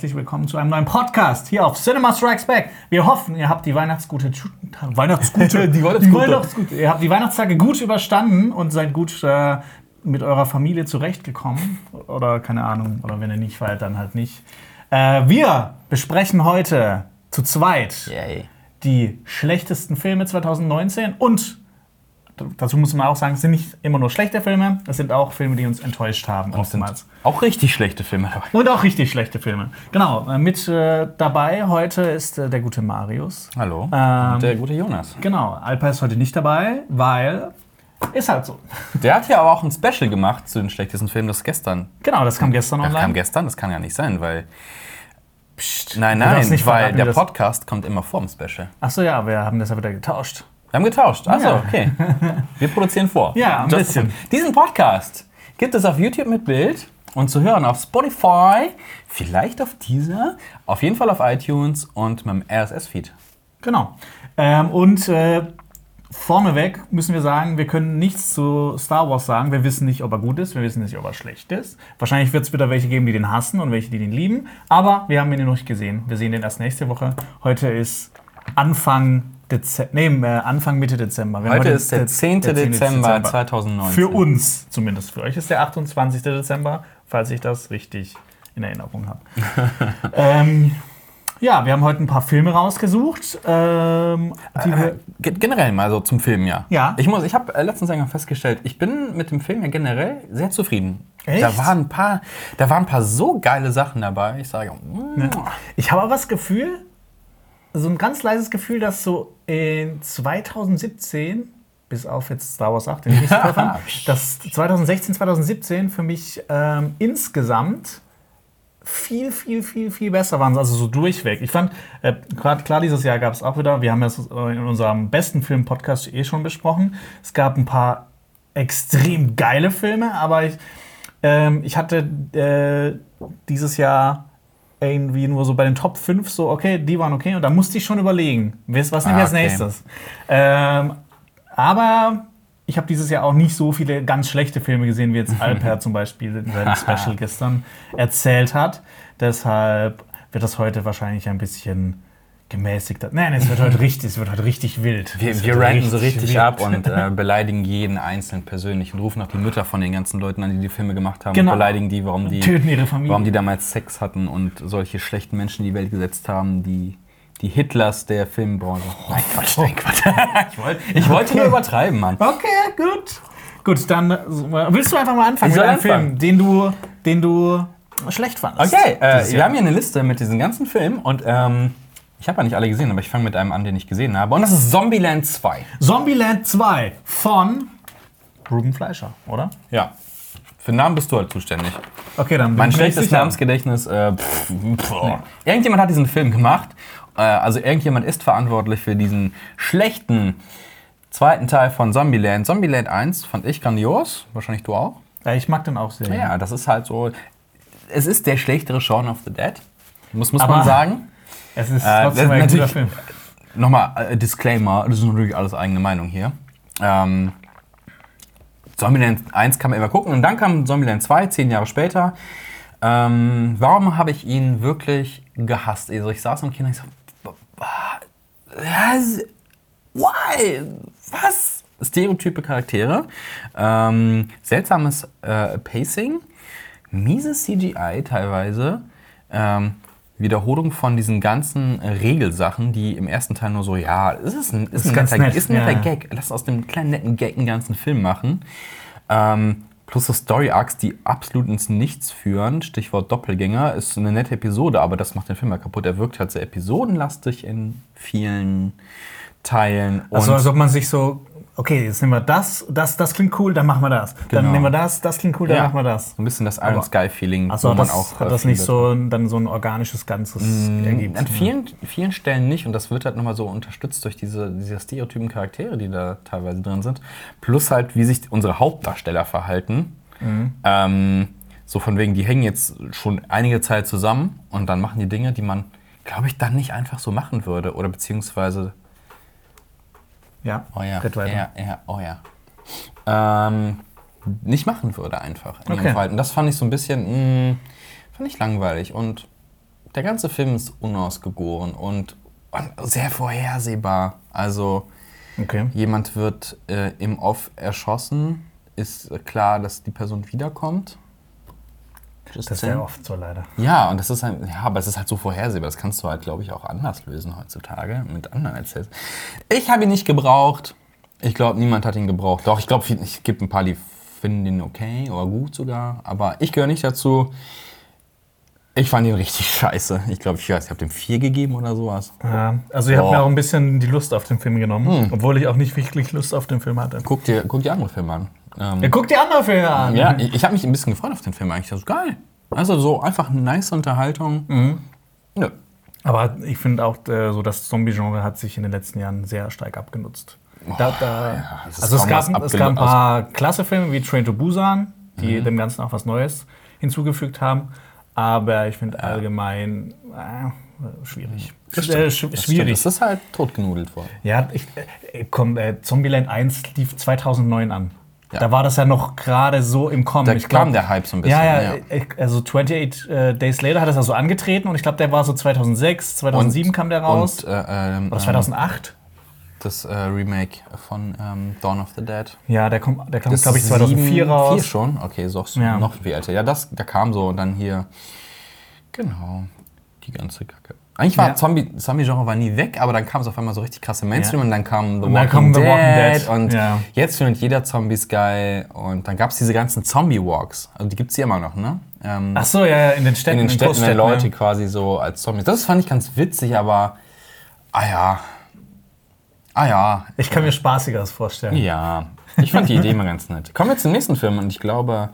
herzlich willkommen zu einem neuen Podcast hier auf Cinema Strikes Back. Wir hoffen, ihr habt die Weihnachtsgute, Weihnachtsgute, Die Weihnachtsgute. die Weihnachtsgute, ihr habt die Weihnachtstage gut überstanden und seid gut äh, mit eurer Familie zurechtgekommen. Oder keine Ahnung, oder wenn ihr nicht feiert, dann halt nicht. Äh, wir besprechen heute zu zweit Yay. die schlechtesten Filme 2019 und dazu muss man auch sagen, es sind nicht immer nur schlechte Filme, es sind auch Filme, die uns enttäuscht haben. Und oftmals. auch richtig schlechte Filme dabei. Und auch richtig schlechte Filme. Genau, äh, mit äh, dabei heute ist äh, der gute Marius. Hallo. Ähm, Und der gute Jonas. Genau, Alpa ist heute nicht dabei, weil ist halt so. Der hat ja aber auch ein Special gemacht zu den schlechtesten Filmen, das gestern. Genau, das kam gestern Das online. kam gestern, das kann ja nicht sein, weil. Psst, Nein, nein, nicht weil verraten, der das- Podcast kommt immer vorm Special. Achso, ja, wir haben das ja wieder getauscht. Wir haben getauscht. Achso, Ja. okay. Wir produzieren vor. Ja, ein Just bisschen. Diesen Podcast gibt es auf YouTube mit Bild und zu hören auf Spotify, vielleicht auf dieser, auf jeden Fall auf iTunes und mit dem RSS-Feed. Genau. Ähm, und äh, vorneweg müssen wir sagen, wir können nichts zu Star Wars sagen. Wir wissen nicht, ob er gut ist, wir wissen nicht, ob er schlecht ist. Wahrscheinlich wird es wieder welche geben, die den hassen und welche, die den lieben. Aber wir haben ihn noch nicht gesehen. Wir sehen den erst nächste Woche. Heute ist Anfang Dezember. Nee, äh, Anfang Mitte Dezember. Haben Heute ist der 10. der 10. Dezember 2019. Für uns zumindest. Für euch ist der 28. Dezember, falls ich das richtig in Erinnerung habe. ähm, ja, wir haben heute ein paar Filme rausgesucht. Ähm, die wir, Ge- Generell mal so zum Film, ja. Ja. Ich, muss- ich habe äh, letztens einmal festgestellt, ich bin mit dem Film ja generell sehr zufrieden. Echt? Da waren ein paar, da waren ein paar so geile Sachen dabei. Ich sage, mm, Ich habe aber das Gefühl, so ein ganz leises Gefühl, dass so in 2017, bis auf jetzt Star Wars 8, den ich nicht dass 2016, 2017 für mich ähm, insgesamt viel, viel, viel, viel besser waren. Also so durchweg. Ich fand, äh, gerade klar, dieses Jahr gab es auch wieder, wir haben das äh, in unserem besten Film-Podcast eh schon besprochen. Es gab ein paar extrem geile Filme, aber ich, ähm, ich hatte äh, dieses Jahr irgendwie nur so bei den Top 5 so, okay, die waren okay und da musste ich schon überlegen, was, was nehme ich Ah, als okay. nächstes. Ähm, aber ich habe dieses Jahr auch nicht so viele ganz schlechte Filme gesehen, wie jetzt Alper zum Beispiel in seinem Special gestern erzählt hat. Deshalb wird das heute wahrscheinlich ein bisschen gemäßigter. Nein, es wird heute richtig, es wird heute richtig wild. wir, wir wird ranken so richtig wild. ab und äh, beleidigen jeden einzeln persönlich und rufen auch die Mütter von den ganzen Leuten an, die die Filme gemacht haben. Genau. Und beleidigen die, warum die, Töten ihre Familie. warum die damals Sex hatten und solche schlechten Menschen in die Welt gesetzt haben, die, die Hitlers der Filmbranche. Nein, Quatsch, nein, Quatsch. ich wollte ich wollte nur übertreiben, Mann. Okay, gut. Gut, dann äh, willst du einfach mal anfangen Ich mit einem. Film, den du, den du schlecht fandest. Okay, äh, wir haben hier eine Liste mit diesen ganzen Filmen und ähm, ich habe ja nicht alle gesehen, aber ich fange mit einem an, den ich gesehen habe. Und das ist Zombieland 2. Zombieland 2 von Ruben Fleischer, oder? Ja. Für den Namen bist du halt zuständig. Okay, dann bin Mein ich schlechtes sicher. Namensgedächtnis. Äh, pff, pff. Irgendjemand hat diesen Film gemacht. Äh, also irgendjemand ist verantwortlich für diesen schlechten zweiten Teil von Zombieland. Zombieland 1 fand ich grandios. Wahrscheinlich du auch. Ja, ich mag den auch sehr. Ja, das ist halt so. Es ist der schlechtere Shaun of the Dead. Muss, muss Aber- man sagen. Es ist Äh, trotzdem ein guter Film. Nochmal, äh, Disclaimer, das ist natürlich alles eigene Meinung hier. Ähm, Zombieland 1 kann man immer gucken und dann kam Zombieland 2, zehn Jahre später. Ähm, warum habe ich ihn wirklich gehasst? Also ich saß im Kino und ich so? Why? Was? Stereotype Charaktere, ähm, seltsames äh, Pacing, mieses CGI teilweise, ähm, Wiederholung von diesen ganzen Regelsachen, die im ersten Teil nur so, ja, es ist ein, ist ein, ganz netter, nett, ist ein netter ja. Gag. Lass aus dem kleinen netten Gag einen ganzen Film machen. Ähm, plus so Story-Arcs, die absolut ins Nichts führen. Stichwort Doppelgänger ist eine nette Episode, aber das macht den Film ja kaputt. Er wirkt halt sehr episodenlastig in vielen Teilen. Also als ob man sich so, okay, jetzt nehmen wir das, das, das klingt cool, dann machen wir das. Dann Genau. nehmen wir das, das klingt cool, dann Ja. machen wir das. so ein bisschen das Iron Sky-Feeling, Also wo man das, auch. hat äh, das nicht so ein- dann so ein organisches Ganzes ergibt. An vielen, vielen Stellen nicht und das wird halt nochmal so unterstützt durch diese, diese stereotypen Charaktere, die da teilweise drin sind. Plus halt, wie sich unsere Hauptdarsteller verhalten. Ähm, so von wegen, die hängen jetzt schon einige Zeit zusammen und dann machen die Dinge, die man, glaube ich, dann nicht einfach so machen würde. Oder beziehungsweise, Ja, oh ja, red weiter. ja, ja, oh ja. Ähm, nicht machen würde einfach in Okay. ihrem Verhalten. Das fand ich so ein bisschen, mh, fand ich langweilig und der ganze Film ist unausgegoren und, und sehr vorhersehbar. Also Okay. jemand wird äh, im Off erschossen, ist klar, dass die Person wiederkommt. Just Das ist ja oft so leider. Ja, und das ist halt, ja, aber es ist halt so vorhersehbar. Das kannst du halt, glaube ich, auch anders lösen heutzutage mit anderen Erzählungen. Ich habe ihn nicht gebraucht. Ich glaube, niemand hat ihn gebraucht. Doch, ich glaube, es gibt ein paar, die finden ihn okay oder gut sogar. Aber ich gehöre nicht dazu. Ich fand ihn richtig scheiße. Ich glaube, ich, ich habe dem vier gegeben oder sowas. Ja, also ich habe Boah. mir auch ein bisschen die Lust auf den Film genommen, Hm. obwohl ich auch nicht wirklich Lust auf den Film hatte. Guck dir, guck dir andere Filme an. Ähm, Ja, guck die andere Filme an. ja, ich, ich habe mich ein bisschen gefreut auf den Film eigentlich. Das ist geil. Also so einfach eine nice Unterhaltung. Mhm. Nö. Aber ich finde auch, äh, so das Zombie-Genre hat sich in den letzten Jahren sehr stark abgenutzt. Da, da, es ist also es gab, es gab ein paar klasse Filme wie Train to Busan, die Mhm. dem Ganzen auch was Neues hinzugefügt haben. Aber ich finde allgemein äh, schwierig. Das Äh, sch Das schwierig. Das ist halt totgenudelt worden. Ja, ich, äh, komm, äh, Zombieland 1 lief 2009 an. Ja. Da war das ja noch gerade so im Kommen. Da ich kam glaub- der Hype so ein bisschen. Ja, ja, also 28 äh, Days Later hat das ja so angetreten und ich glaube, der war so 2006, 2007 kam der raus. Und, äh, ähm, Oder 2008? Das äh, Remake von ähm, Dawn of the Dead. Ja, der kommt, der Das glaube ich, ist 2004 sieben- raus. Vier schon? Okay, so Ja. noch viel älter. Ja, das, da kam so und dann hier. Genau, die ganze Kacke. Eigentlich war Ja. Zombie, Zombie-Genre war nie weg, aber dann kam es auf einmal so richtig krasse Mainstream Ja. und dann kam The Und Walking, kam The Dead, Walking Dead, und ja. jetzt findet jeder Zombies geil und dann gab es diese ganzen Zombie-Walks. Also die gibt es hier immer noch, ne? Ähm, Ach so, ja, in den Städten, in den Städten, wenn Großstädten, Leute quasi so als Zombies. Das fand ich ganz witzig, aber ah ja. Ah ja. Ich kann mir Spaßigeres vorstellen. Ja. Ich fand die Idee immer ganz nett. Kommen wir zum nächsten Film und ich glaube,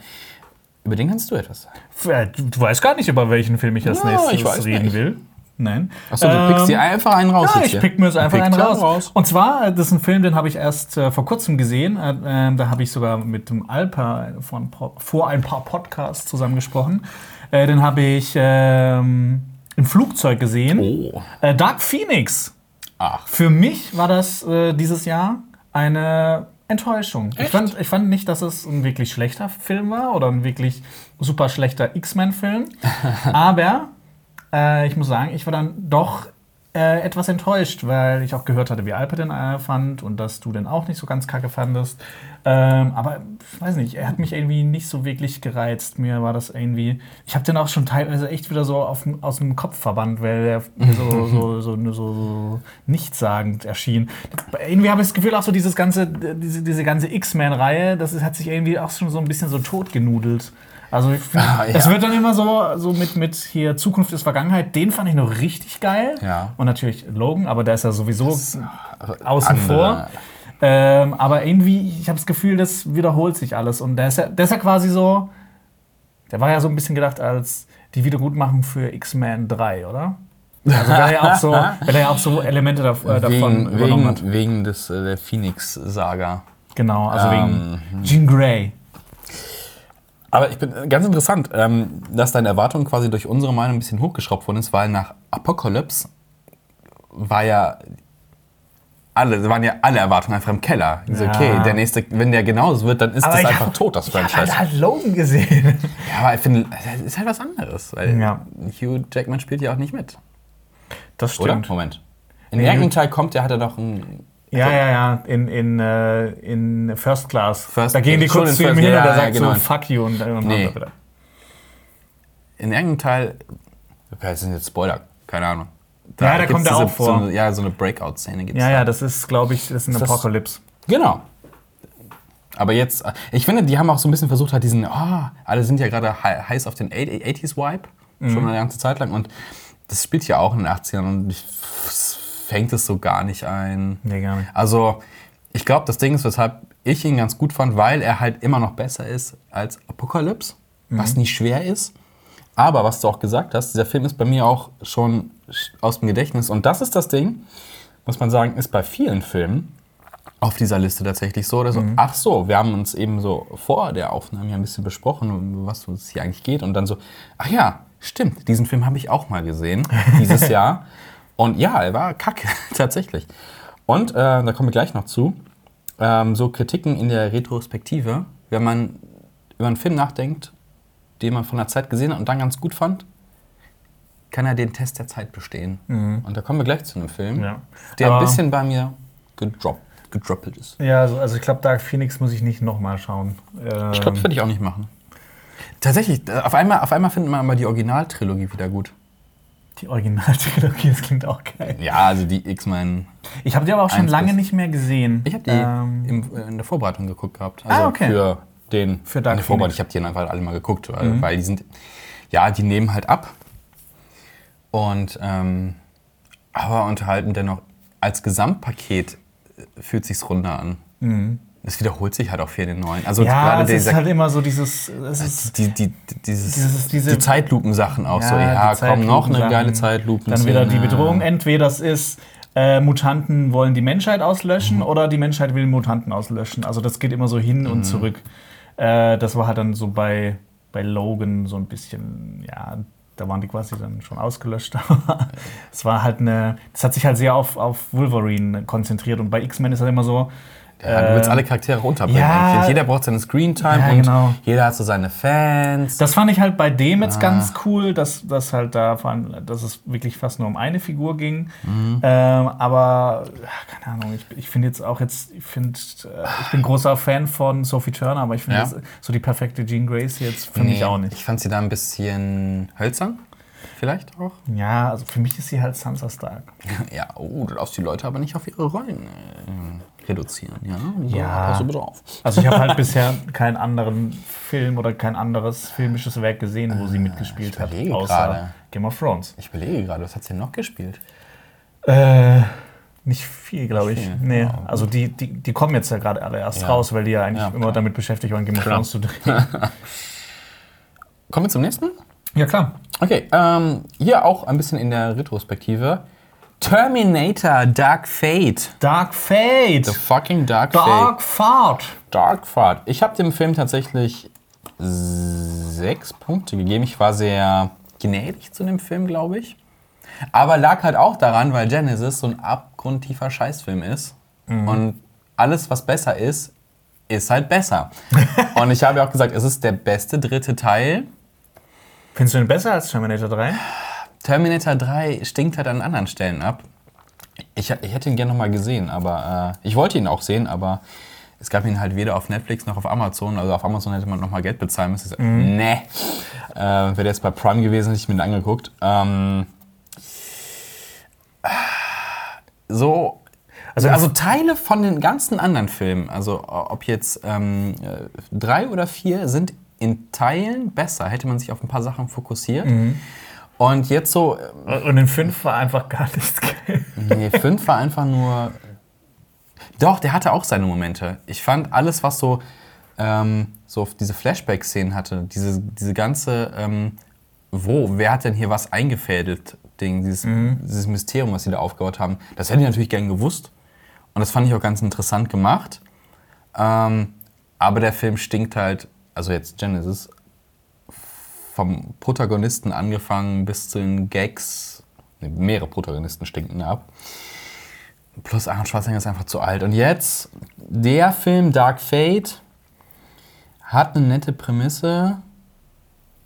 über den kannst du etwas sagen. Äh, Du, weißt gar nicht, über welchen Film ich als Ja, nächstes ich reden nicht. will. Nein. Achso, du pickst Ähm, dir einfach einen raus. Ja, ich pick mir jetzt einfach einen dir raus. Und zwar, äh, das ist ein Film, den habe ich erst äh, vor kurzem gesehen. Äh, ähm, da habe ich sogar mit dem Alpa von, vor ein paar Podcasts zusammengesprochen. Äh, den habe ich ähm, im Flugzeug gesehen. Oh. Äh, Dark Phoenix. Ach. Für mich war das äh, dieses Jahr eine Enttäuschung. Ich fand, ich fand nicht, dass es ein wirklich schlechter Film war oder ein wirklich super schlechter X-Men-Film. Aber äh, ich muss sagen, ich war dann doch äh, etwas enttäuscht, weil ich auch gehört hatte, wie Alper den äh, fand und dass du den auch nicht so ganz kacke fandest. Ähm, aber ich weiß nicht, er hat mich irgendwie nicht so wirklich gereizt. Mir war das irgendwie. Ich habe den auch schon teilweise echt wieder so auf, aus dem Kopf verbannt, weil er so, so, so, so, so nichtssagend erschien. Irgendwie habe ich das Gefühl, auch so dieses ganze, diese, diese ganze X-Men-Reihe, das ist, hat sich irgendwie auch schon so ein bisschen so totgenudelt. Also Ah, ja. es wird dann immer so, so mit, mit hier Zukunft ist Vergangenheit, den fand ich noch richtig geil. Ja. Und natürlich Logan, aber der ist ja sowieso außen andere. vor. Ähm, aber irgendwie, ich habe das Gefühl, das wiederholt sich alles. Und der ist, ja, der ist ja quasi so, der war ja so ein bisschen gedacht als die Wiedergutmachung für X-Men 3, oder? Also weil er ja auch so, weil er ja auch so Elemente dav äh, davon Wegen, übernommen hat. wegen, wegen des äh, der Phoenix-Saga. Genau, also Ähm, wegen Jean Grey. Aber ich bin äh, ganz interessant, ähm, dass deine Erwartung quasi durch unsere Meinung ein bisschen hochgeschraubt worden ist, weil nach Apocalypse war ja alle, waren ja alle Erwartungen einfach im Keller. Ich so, Ja. okay, der nächste, wenn der genauso wird, dann ist Aber das einfach hab- tot, das Ich habe Franchise. halt, halt Logan gesehen. Ja, aber ich finde, es ist halt was anderes, weil Ja. Hugh Jackman spielt ja auch nicht mit, Das oder? stimmt. Moment. In Nee, irgendeinem Teil kommt, der hat er doch ein Ja, ja, ja, in, in, äh, in First Class. First- da gehen die kurz zu ihm hin ja, und er ja, sagt genau. so, fuck you und dann Nee. wieder. in irgendeinem Teil, okay, das sind jetzt Spoiler, keine Ahnung. Ja, da kommt er auch vor. So eine, ja, so eine Breakout-Szene gibt es. Ja, ja, das ist, glaube ich, das ist ein das- Apocalypse. Genau. Aber jetzt, ich finde, die haben auch so ein bisschen versucht, halt diesen, ah, alle sind ja gerade hei- heiß auf den 80s-Vibe, Mhm. schon eine ganze Zeit lang. Und das spielt ja auch in den 80ern und ich, fängt es so gar nicht ein. Nee, gar nicht. Also, ich glaube, das Ding ist, weshalb ich ihn ganz gut fand, weil er halt immer noch besser ist als Apocalypse, was nicht schwer ist. Aber was du auch gesagt hast, dieser Film ist bei mir auch schon aus dem Gedächtnis. Und das ist das Ding, muss man sagen, ist bei vielen Filmen auf dieser Liste tatsächlich so. Oder so Ach so, wir haben uns eben so vor der Aufnahme ja ein bisschen besprochen, um was es hier eigentlich geht. Und dann so, ach ja, stimmt, diesen Film habe ich auch mal gesehen, dieses Jahr. Und ja, er war kacke, tatsächlich. Und äh, da kommen wir gleich noch zu. Ähm, so Kritiken in der Retrospektive, wenn man über einen Film nachdenkt, den man von der Zeit gesehen hat und dann ganz gut fand, kann er den Test der Zeit bestehen. Und da kommen wir gleich zu einem Film, Mhm. Ja. der ein Aber- bisschen bei mir gedroppt, gedroppelt ist. Ja, also, also ich glaube, Dark Phoenix muss ich nicht nochmal schauen. Ähm, Ich glaube, das würde ich auch nicht machen. Tatsächlich, äh, auf einmal, auf einmal findet man aber die Originaltrilogie wieder gut. Die Originaltrilogie, das klingt auch geil. Ja, also die X-Men. Ich habe die aber auch schon lange nicht mehr gesehen. Ich habe die Ähm, im, äh, in der Vorbereitung geguckt gehabt. Also Ah, okay. für den Für Dark in der Vorbereitung. Ich habe die dann einfach alle mal geguckt, weil, weil die sind, ja, die nehmen halt ab. Und ähm, aber unterhalten dennoch als Gesamtpaket äh, fühlt sich's runder an. Es wiederholt sich halt auch viel in den neuen. Also Mhm. ja, gerade es ist dieser, halt immer so dieses. Es ist, die, die, dieses, Dieses- diese- die Zeitlupensachen auch so. Ja, Ja, die komm, noch eine geile Zeitlupen. dann wieder die Bedrohung. Entweder das ist, äh, Mutanten wollen die Menschheit auslöschen oder die Menschheit will Mutanten auslöschen. Also das geht immer so hin und zurück. Äh, das war halt dann so bei, bei Logan so ein bisschen, ja, da waren die quasi dann schon ausgelöscht. Aber es war halt eine, das hat sich halt sehr auf, auf Wolverine konzentriert und bei X-Men ist halt immer so, Ja, du willst alle Charaktere runterbringen. ja. Jeder braucht seine Screentime Ja, und genau. jeder hat so seine Fans. Das fand ich halt bei dem Ah. jetzt ganz cool, dass, dass halt da vor allem, dass es wirklich fast nur um eine Figur ging. Mhm. Ähm, aber ja, keine Ahnung, ich, ich finde jetzt auch jetzt, ich finde, äh, ich bin großer Fan von Sophie Turner, aber ich finde Ja. so die perfekte Jean Grace jetzt für mich auch nicht. Ich fand sie da ein bisschen hölzern. Vielleicht auch. Ja, also für mich ist sie halt Sansa Stark. Ja, oh, du darfst die Leute aber nicht auf ihre Rollen äh, reduzieren. Ja, so, Ja. Pass du bitte auf. Also ich habe halt bisher keinen anderen Film oder kein anderes filmisches Werk gesehen, wo sie mitgespielt hat, Ah, überlege außer gerade. Game of Thrones. Ich überlege gerade, was hat sie denn noch gespielt? Äh, nicht viel, glaube ich. viel. Nee. Ja. Also die, die, die kommen jetzt ja gerade alle erst Ja. raus, weil die ja eigentlich Ja, immer damit beschäftigt waren, Game of. Thrones zu drehen. Kommen wir zum nächsten? ja, klar. Okay, ähm, hier auch ein bisschen in der Retrospektive. Terminator Dark Fate. Dark Fate. The fucking Dark, Dark Fate. Fate. Dark Fate. Ich habe dem Film tatsächlich sechs Punkte gegeben. Ich war sehr gnädig zu dem Film, glaube ich. Aber lag halt auch daran, weil Genesis so ein abgrundtiefer Scheißfilm ist. Und alles, was besser ist, ist halt besser. Und ich habe ja auch gesagt, es ist der beste dritte Teil. Findest du den besser als Terminator 3? Terminator 3 stinkt halt an anderen Stellen ab. Ich, ich hätte ihn gerne noch mal gesehen, aber äh, ich wollte ihn auch sehen, aber es gab ihn halt weder auf Netflix noch auf Amazon. Also auf Amazon hätte man noch mal Geld bezahlen müssen. Ich so, Nee. Äh, Wäre jetzt bei Prime gewesen, hätte ich mir den angeguckt. Ähm, so. Also, also Teile von den ganzen anderen Filmen, also ob jetzt ähm, äh, drei oder vier, sind in Teilen besser. Hätte man sich auf ein paar Sachen fokussiert. Und jetzt so, ähm, Und in 5 war einfach gar nichts geil. Nee, 5 war einfach nur. Doch, der hatte auch seine Momente. Ich fand alles, was so, ähm, so diese Flashback-Szenen hatte, diese, diese ganze, ähm, wo, wer hat denn hier was eingefädelt, Ding, dieses, dieses Mysterium, was sie da aufgebaut haben, das hätte ich natürlich gern gewusst. Und das fand ich auch ganz interessant gemacht. Ähm, aber der Film stinkt halt, also jetzt Genesis, vom Protagonisten angefangen bis zu den Gags, mehrere Protagonisten stinken ab. Plus Arnold Schwarzenegger ist einfach zu alt. Und jetzt, der Film Dark Fate hat eine nette Prämisse,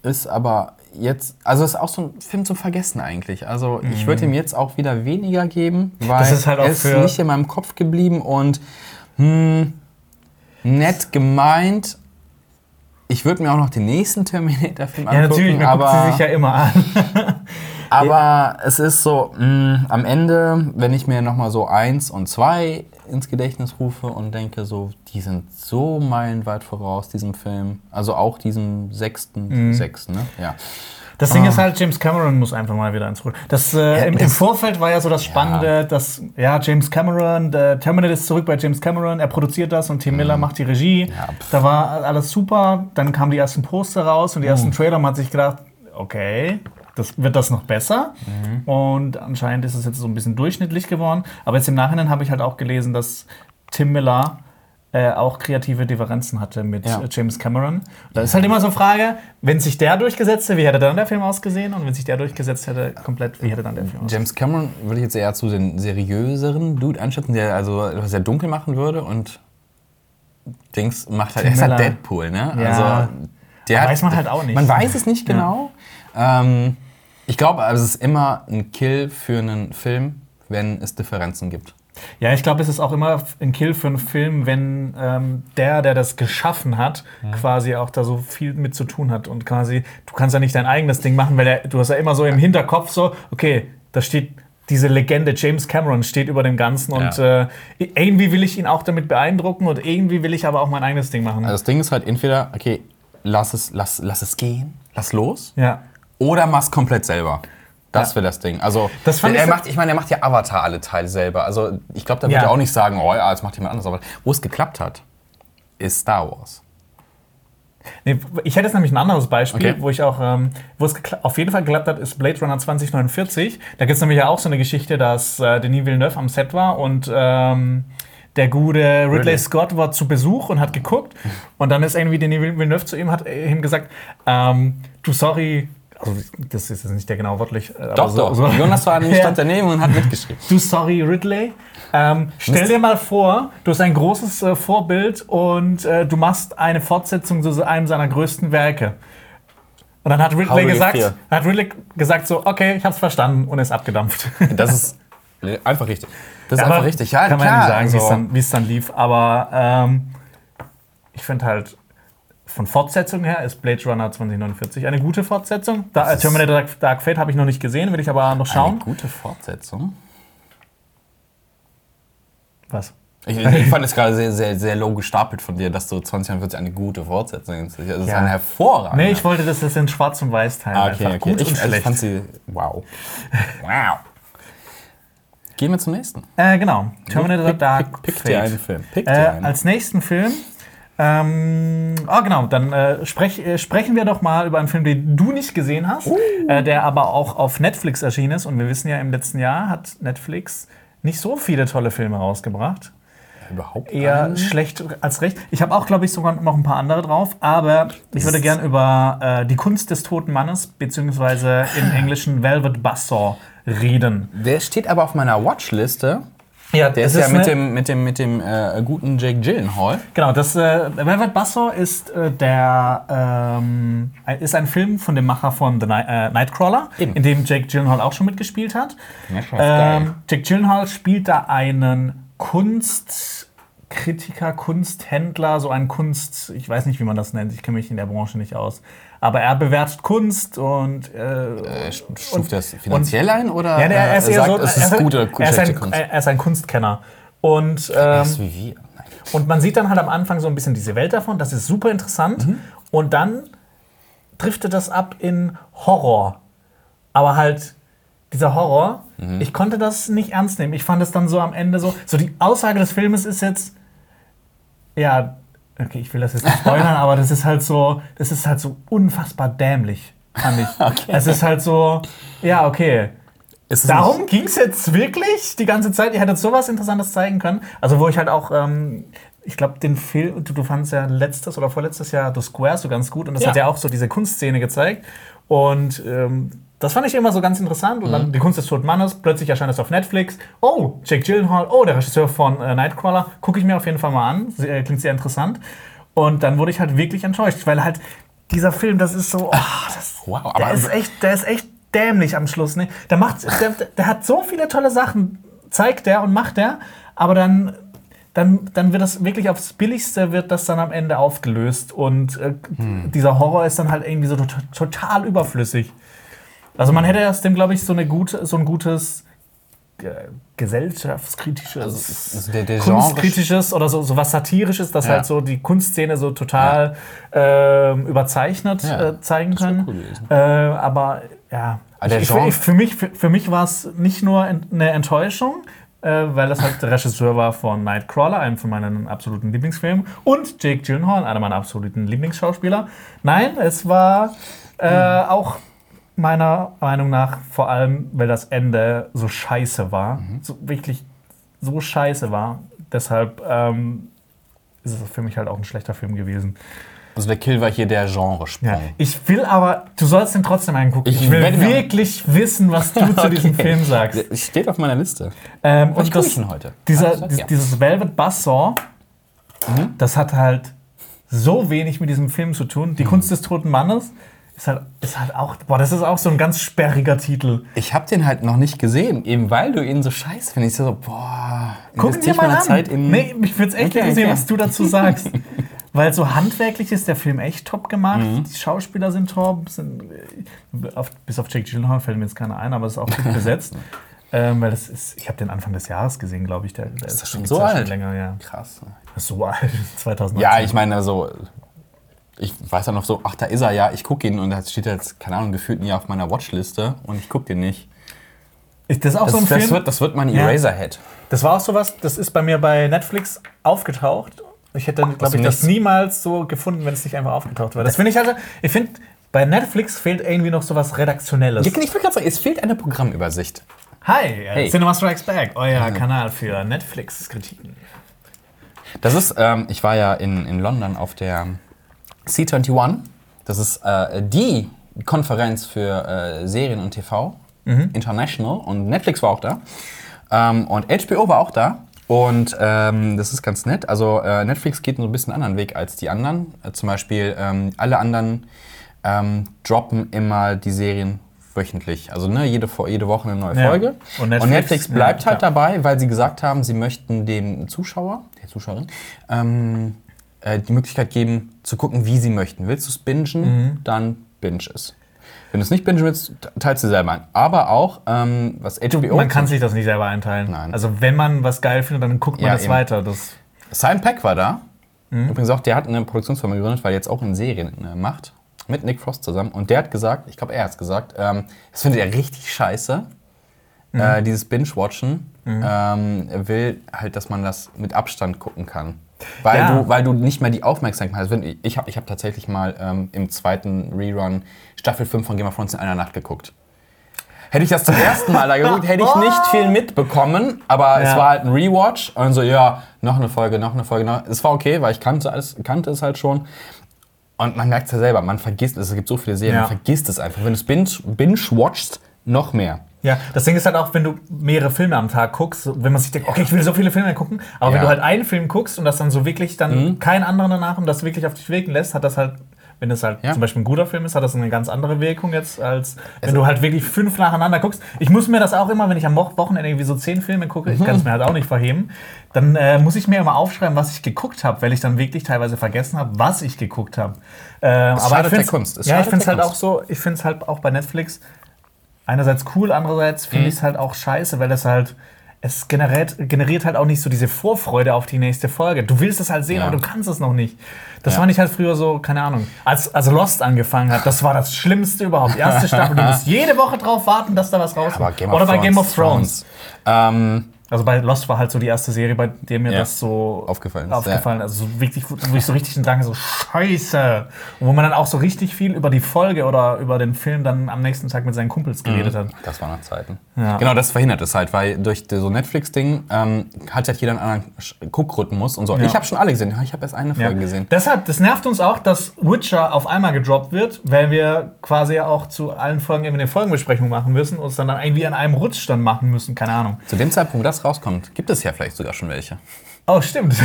ist aber jetzt, also ist auch so ein Film zum Vergessen eigentlich. Also ich würde ihm jetzt auch wieder weniger geben, weil Mhm. Das ist halt auch er ist nicht in meinem Kopf geblieben und hm, nett gemeint. Ich würde mir auch noch den nächsten Terminator-Film Ja, angucken, natürlich, man aber guckt sie sich ja immer an. aber es ist so, mh, am Ende, wenn ich mir nochmal so eins und zwei ins Gedächtnis rufe und denke so, die sind so meilenweit voraus, diesem Film. Also auch diesem sechsten, sechsten, ne? Ja. Das Ding ist halt, James Cameron muss einfach mal wieder ins Ruder. Das, äh, im, Im Vorfeld war ja so das Spannende, dass ja, James Cameron, der Terminator ist zurück bei James Cameron, er produziert das und Tim Miller macht die Regie. Ja, da war alles super. Dann kamen die ersten Poster raus und die ersten Trailer. Man hat sich gedacht, okay, das wird das noch besser. Und anscheinend ist es jetzt so ein bisschen durchschnittlich geworden. Aber jetzt im Nachhinein habe ich halt auch gelesen, dass Tim Miller äh, auch kreative Differenzen hatte mit Ja. äh, James Cameron. Da ist halt immer so Frage, wenn sich der durchgesetzt hätte, wie hätte dann der Film ausgesehen? Und wenn sich der durchgesetzt hätte, komplett, wie hätte dann der Film ausgesehen? James Cameron würde ich jetzt eher zu den seriöseren Dude einschätzen, der also sehr dunkel machen würde und Dings macht halt, er ist halt. Deadpool, ne? Ja. Also, der hat- weiß man halt auch nicht. Man weiß es nicht genau. Ähm, Ich glaube, es ist immer ein Kill für einen Film, wenn es Differenzen gibt. Ja, ich glaube, es ist auch immer ein Kill für einen Film, wenn ähm, der, der das geschaffen hat, quasi auch da so viel mit zu tun hat. Und quasi, du kannst ja nicht dein eigenes Ding machen, weil der, du hast ja immer so im Hinterkopf so, okay, da steht diese Legende James Cameron steht über dem Ganzen und Ja. äh, irgendwie will ich ihn auch damit beeindrucken und irgendwie will ich aber auch mein eigenes Ding machen. Also das Ding ist halt entweder, okay, lass es, lass, lass es gehen, lass los, ja. oder mach's komplett selber. Das Ja. wäre das Ding. Also, Das er macht, ich meine, er macht ja Avatar alle Teile selber. Also, ich glaube, da wird Ja. er auch nicht sagen, oh ja, das macht jemand anderes. Aber wo es geklappt hat, ist Star Wars. Nee, ich hätte jetzt nämlich ein anderes Beispiel, Okay. wo ich auch, ähm, wo es auf jeden Fall geklappt hat, ist Blade Runner 2049. Da gibt es nämlich ja auch so eine Geschichte, dass äh, Denis Villeneuve am Set war und ähm, der gute Ridley, Ridley. Scott war zu Besuch und hat geguckt. Und dann ist irgendwie Denis Villeneuve zu ihm, hat äh, ihm gesagt, ähm, du sorry, also das ist jetzt nicht der genau wörtlich. äh, Doch, so, doch. So. Jonas war nämlich Ja. daneben und hat mitgeschrieben. Du sorry, Ridley. Ähm, stell dir mal vor, du hast ein großes äh, Vorbild und äh, du machst eine Fortsetzung zu so einem seiner größten Werke. Und dann hat Ridley gesagt, hat Ridley gesagt so, okay, ich hab's verstanden und ist abgedampft. Das ist einfach richtig. Das ist Aber einfach richtig. Ja, kann man ja klar. nicht sagen, wie es also, dann, dann lief. Aber ähm, ich finde halt, von Fortsetzung her ist Blade Runner 2049 eine gute Fortsetzung. Da, Terminator Dark, Dark Fate habe ich noch nicht gesehen, will ich aber noch eine schauen. gute Fortsetzung. Was? Ich, ich fand es gerade sehr, sehr, sehr low gestapelt von dir, dass du 2041 eine gute Fortsetzung ist. Das ist Ja. eine hervorragende. Nee, ich wollte, dass das in Schwarz und Weiß teilen. Ah, okay, einfach okay. gut ich, und ich schlecht. fand sie. Wow. wow. Gehen wir zum nächsten. Äh, genau. Terminator Pick- Dark pick, pick Fate. dir einen Film. Pick dir Äh, einen. als nächsten Film. Ähm, oh, genau, dann äh, sprech, äh, sprechen wir doch mal über einen Film, den du nicht gesehen hast, Uh. äh, der aber auch auf Netflix erschienen ist. Und wir wissen ja, im letzten Jahr hat Netflix nicht so viele tolle Filme rausgebracht. Überhaupt Eher einen? schlecht als recht. Ich habe auch, glaube ich, sogar noch ein paar andere drauf, aber ich würde gern über äh, die Kunst des toten Mannes, beziehungsweise im Englischen Velvet Buzzsaw, reden. Der steht aber auf meiner Watchliste. Ja, Der ist, ja mit dem, mit dem, mit dem äh, guten Jake Gyllenhaal. Genau, das äh, Velvet Buzzsaw ist äh, der ähm, ein- ist ein Film von dem Macher von The Night, äh, Nightcrawler, Eben. in dem Jake Gyllenhaal auch schon mitgespielt hat. Ähm, Jake Gyllenhaal spielt da einen Kunstkritiker, Kunsthändler, so einen Kunst, ich weiß nicht, wie man das nennt, ich kenne mich in der Branche nicht aus. Aber er bewertet Kunst und äh, Äh, Stuft das finanziell ein oder ja, der, er ist äh, eher sagt, so, es er ist ist- gute, er, ist ein, Kunst? er ist ein Kunstkenner. Und Er ähm, wie wir. Nein. und man sieht dann halt am Anfang so ein bisschen diese Welt davon, das ist super interessant. Und dann driftet das ab in Horror. Aber halt dieser Horror, ich konnte das nicht ernst nehmen. Ich fand es dann so am Ende so, so die Aussage des Filmes ist jetzt, ja, okay, ich will das jetzt nicht spoilern, aber das ist halt so, das ist halt so unfassbar dämlich, fand ich. Es ist halt so, ja, okay. Darum ging es jetzt wirklich die ganze Zeit. Ihr hättet sowas Interessantes zeigen können. Also, wo ich halt auch, ähm, ich glaube, den Film, du, du fandst ja letztes oder vorletztes Jahr The Square so ganz gut und das Ja. hat ja auch so diese Kunstszene gezeigt. Und ähm, das fand ich immer so ganz interessant. Und Mhm. dann die Kunst des toten Mannes, plötzlich erscheint es auf Netflix. Oh, Jake Gyllenhaal, oh, der Regisseur von äh, Nightcrawler, gucke ich mir auf jeden Fall mal an. Sie- äh, Klingt sehr interessant. Und dann wurde ich halt wirklich enttäuscht, weil halt dieser Film, das ist so, oh, das, Wow, der aber- ist echt, der ist echt dämlich am Schluss. Ne? Der, macht, der, der hat so viele tolle Sachen, zeigt der und macht der, aber dann, dann, dann wird das wirklich aufs Billigste wird das dann am Ende aufgelöst und äh, dieser Horror ist dann halt irgendwie so tot, total überflüssig. Also man hätte aus dem, glaube ich, so, eine gute, so ein gutes äh, gesellschaftskritisches, Also der- der kunstkritisches oder so, so was satirisches, das Ja. halt so die Kunstszene so total ähm, überzeichnet Ja, äh, zeigen das wär können. cool. Äh, aber ja, der ich, ich, für mich, für, für mich war es nicht nur eine Enttäuschung, äh, weil das halt der Regisseur war von Nightcrawler, einem von meinen absoluten Lieblingsfilmen, und Jake Gyllenhaal, einer meiner absoluten Lieblingsschauspieler. Nein, es war äh, auch meiner Meinung nach vor allem, weil das Ende so scheiße war, Mhm. so wirklich so scheiße war. Deshalb ähm, ist es für mich halt auch ein schlechter Film gewesen. Also der Kill war hier der Genresprung. Ja, ich will aber, du sollst den trotzdem angucken. Ich Ich, will wirklich wissen, was du zu diesem Okay. Film sagst. Steht auf meiner Liste. Ähm, Was und das, ich heute? dieser, ja. dieses Velvet Buzzsaw, Mhm. das hat halt so wenig mit diesem Film zu tun. Mhm. Die Kunst des toten Mannes Ist halt, ist halt auch, boah, das ist auch so ein ganz sperriger Titel. Ich habe den halt noch nicht gesehen, eben weil du ihn so scheiße findest. Ich so, boah, Guck dir mal an. Zeit in. nee, mich würde echt Okay, interessieren, okay. was du dazu sagst. Weil so handwerklich ist der Film echt top gemacht. Mhm. Die Schauspieler sind top. Sind, äh, auf, bis auf Jake Gyllenhaal fällt mir jetzt keiner ein, aber es ist auch gut besetzt. Ähm, weil das ist, ich habe den Anfang des Jahres gesehen, glaube ich. Der, der ist, das schon so ja alt? länger, ja. Krass. So alt, 2019. Ja, ich meine, also, ich weiß ja noch so, ach, da ist er ja, ich gucke ihn und da steht jetzt, keine Ahnung, gefühlt nie auf meiner Watchliste und ich gucke den nicht. Ist das auch Das, so ein das, Film? wird, das wird mein Ja. Eraserhead. Das war auch sowas, das ist bei mir bei Netflix aufgetaucht. Ich hätte, glaube ich, dem das niemals so gefunden, wenn es nicht einfach aufgetaucht wäre. Das finde ich also, ich finde, bei Netflix fehlt irgendwie noch sowas Redaktionelles. Ich will gerade sagen, es fehlt eine Programmübersicht. Hi, äh, Hey. Cinema Strikes Back, euer Kanal für Netflix-Kritiken. Das ist, ähm, ich war ja in, in London auf der C21. Das ist äh, die Konferenz für äh, Serien und TV, International. Und Netflix war auch da. Ähm, und HBO war auch da. Und ähm, das ist ganz nett. Also äh, Netflix geht so ein bisschen einen anderen Weg als die anderen. Äh, zum Beispiel ähm, alle anderen ähm, droppen immer die Serien wöchentlich. Also ne, jede, jede Woche eine neue Ja. Folge. Und Netflix- bleibt ja, halt klar. dabei, weil sie gesagt haben, sie möchten dem Zuschauer, der Zuschauerin, ähm, äh, die Möglichkeit geben, zu gucken, wie sie möchten. Willst du es bingen, Mhm. dann binge es. Wenn du es nicht bingen willst, teilst du selber ein. Aber auch, ähm, was HBO... Man kann sich das nicht selber einteilen. Nein. Also wenn man was geil findet, dann guckt man Ja, das eben. weiter. Das, Simon Peck war da. Mhm. Übrigens auch, der hat eine Produktionsfirma gegründet, weil er jetzt auch in Serien äh, macht. Mit Nick Frost zusammen. Und der hat gesagt, ich glaube, er hat es gesagt, ähm, das findet er richtig scheiße. Mhm. Äh, dieses Binge-Watchen. Ähm, er will halt, dass man das mit Abstand gucken kann. Weil, Ja. du, weil du nicht mehr die Aufmerksamkeit hast. Ich habe ich hab tatsächlich mal ähm, im zweiten Rerun Staffel 5 von Game of Thrones in einer Nacht geguckt. Hätte ich das zum ersten Mal da geguckt, hätte ich nicht viel mitbekommen, aber es Ja. war halt ein Rewatch und so, ja, noch eine Folge, noch eine Folge, noch. Es war okay, weil ich kannte, alles, kannte es halt schon. Und man merkt es ja selber, man vergisst es, es gibt so viele Serien, Ja. man vergisst es einfach. Wenn du es binge- binge-watchst, noch mehr. Ja, das Ding ist halt auch, wenn du mehrere Filme am Tag guckst, wenn man sich denkt, okay, ich will so viele Filme gucken, aber wenn Ja. du halt einen Film guckst und das dann so wirklich dann keinen anderen danach und das wirklich auf dich wirken lässt, hat das halt, wenn es halt Ja. zum Beispiel ein guter Film ist, hat das eine ganz andere Wirkung jetzt, als wenn du halt wirklich fünf nacheinander guckst. Ich muss mir das auch immer, wenn ich am Wo- Wochenende irgendwie so zehn Filme gucke, ich kann es mir halt auch nicht verheben, dann äh, muss ich mir immer aufschreiben, was ich geguckt habe, weil ich dann wirklich teilweise vergessen habe, was ich geguckt habe. Es aber ich der Kunst. Es Ja, ich finde es halt auch so, ich finde es halt auch bei Netflix einerseits cool, andererseits finde Mhm. ich es halt auch scheiße, weil das halt, es generiert, generiert halt auch nicht so diese Vorfreude auf die nächste Folge. Du willst es halt sehen, Ja. aber du kannst es noch nicht. Das Ja. fand ich halt früher so, keine Ahnung. Als, als Lost angefangen hat, das war das Schlimmste überhaupt. Erste Staffel, du musst jede Woche drauf warten, dass da was rauskommt. Of Oder bei Thrones, Game of Thrones. Ähm, Also bei Lost war halt so die erste Serie, bei der mir Ja. das so Aufgefallen ist, aufgefallen. Also so wirklich, wo ich so richtig denke, so Scheiße. Und wo man dann auch so richtig viel über die Folge oder über den Film dann am nächsten Tag mit seinen Kumpels geredet hat. Das waren noch Zeiten. Ja. Genau, das verhindert es halt, weil durch so Netflix-Ding ähm, hat halt jeder einen anderen Guckrhythmus und so. Ja. Ich habe schon alle gesehen, ich habe erst eine Folge gesehen. Deshalb, das nervt uns auch, dass Witcher auf einmal gedroppt wird, weil wir quasi ja auch zu allen Folgen irgendwie eine Folgenbesprechung machen müssen und es dann, dann irgendwie an einem Rutsch dann machen müssen, keine Ahnung. Zu dem Zeitpunkt, wo rauskommt, gibt es ja vielleicht sogar schon welche. Oh, stimmt.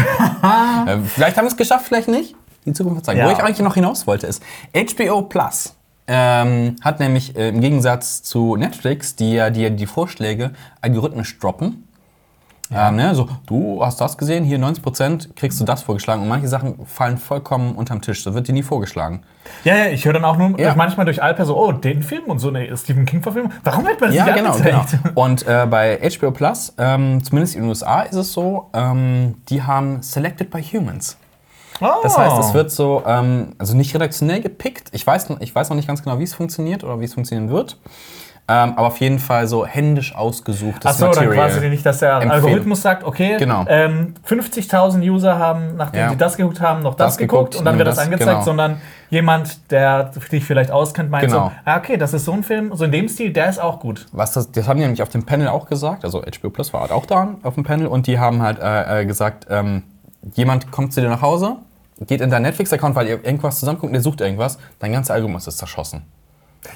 Äh, vielleicht haben wir es geschafft, vielleicht nicht. Die Zukunft wird zeigen. Ja. Wo ich eigentlich noch hinaus wollte, ist HBO Plus. Ähm, hat nämlich äh, im Gegensatz zu Netflix, die ja die, die Vorschläge algorithmisch droppen. Ähm, ne, so, du hast das gesehen, hier 90% kriegst du das vorgeschlagen und manche Sachen fallen vollkommen unterm Tisch. So wird dir nie vorgeschlagen. ja, ja, ich höre dann auch nur Ja. manchmal durch Alper so, oh, den Film und so eine Stephen King-Verfilmung. Warum wird man das Ja, nicht genau, genau. angezeigt? Und äh, bei HBO Plus, ähm, zumindest in den USA, ist es so, ähm, die haben Selected by Humans. Oh. Das heißt, es wird so, ähm, also nicht redaktionell gepickt. Ich weiß, ich weiß noch nicht ganz genau, wie es funktioniert oder wie es funktionieren wird. Ähm, aber auf jeden Fall so händisch ausgesuchtes Achso, dann Material. quasi nicht, dass der empfehlen. Algorithmus sagt, okay, Genau. ähm, 50.000 User haben, nachdem Ja. sie das geguckt haben, noch das, Das geguckt, geguckt, und dann wird das, das, angezeigt, genau. sondern jemand, der dich vielleicht auskennt, meint Genau. so, ah, okay, das ist so ein Film, so in dem Stil, der ist auch gut. Was das, das haben die nämlich auf dem Panel auch gesagt, also HBO Plus war halt auch da auf dem Panel und die haben halt äh, äh, gesagt, ähm, jemand kommt zu dir nach Hause, geht in deinen Netflix-Account, weil ihr irgendwas zusammenguckt und der sucht irgendwas, dein ganzer Algorithmus ist zerschossen.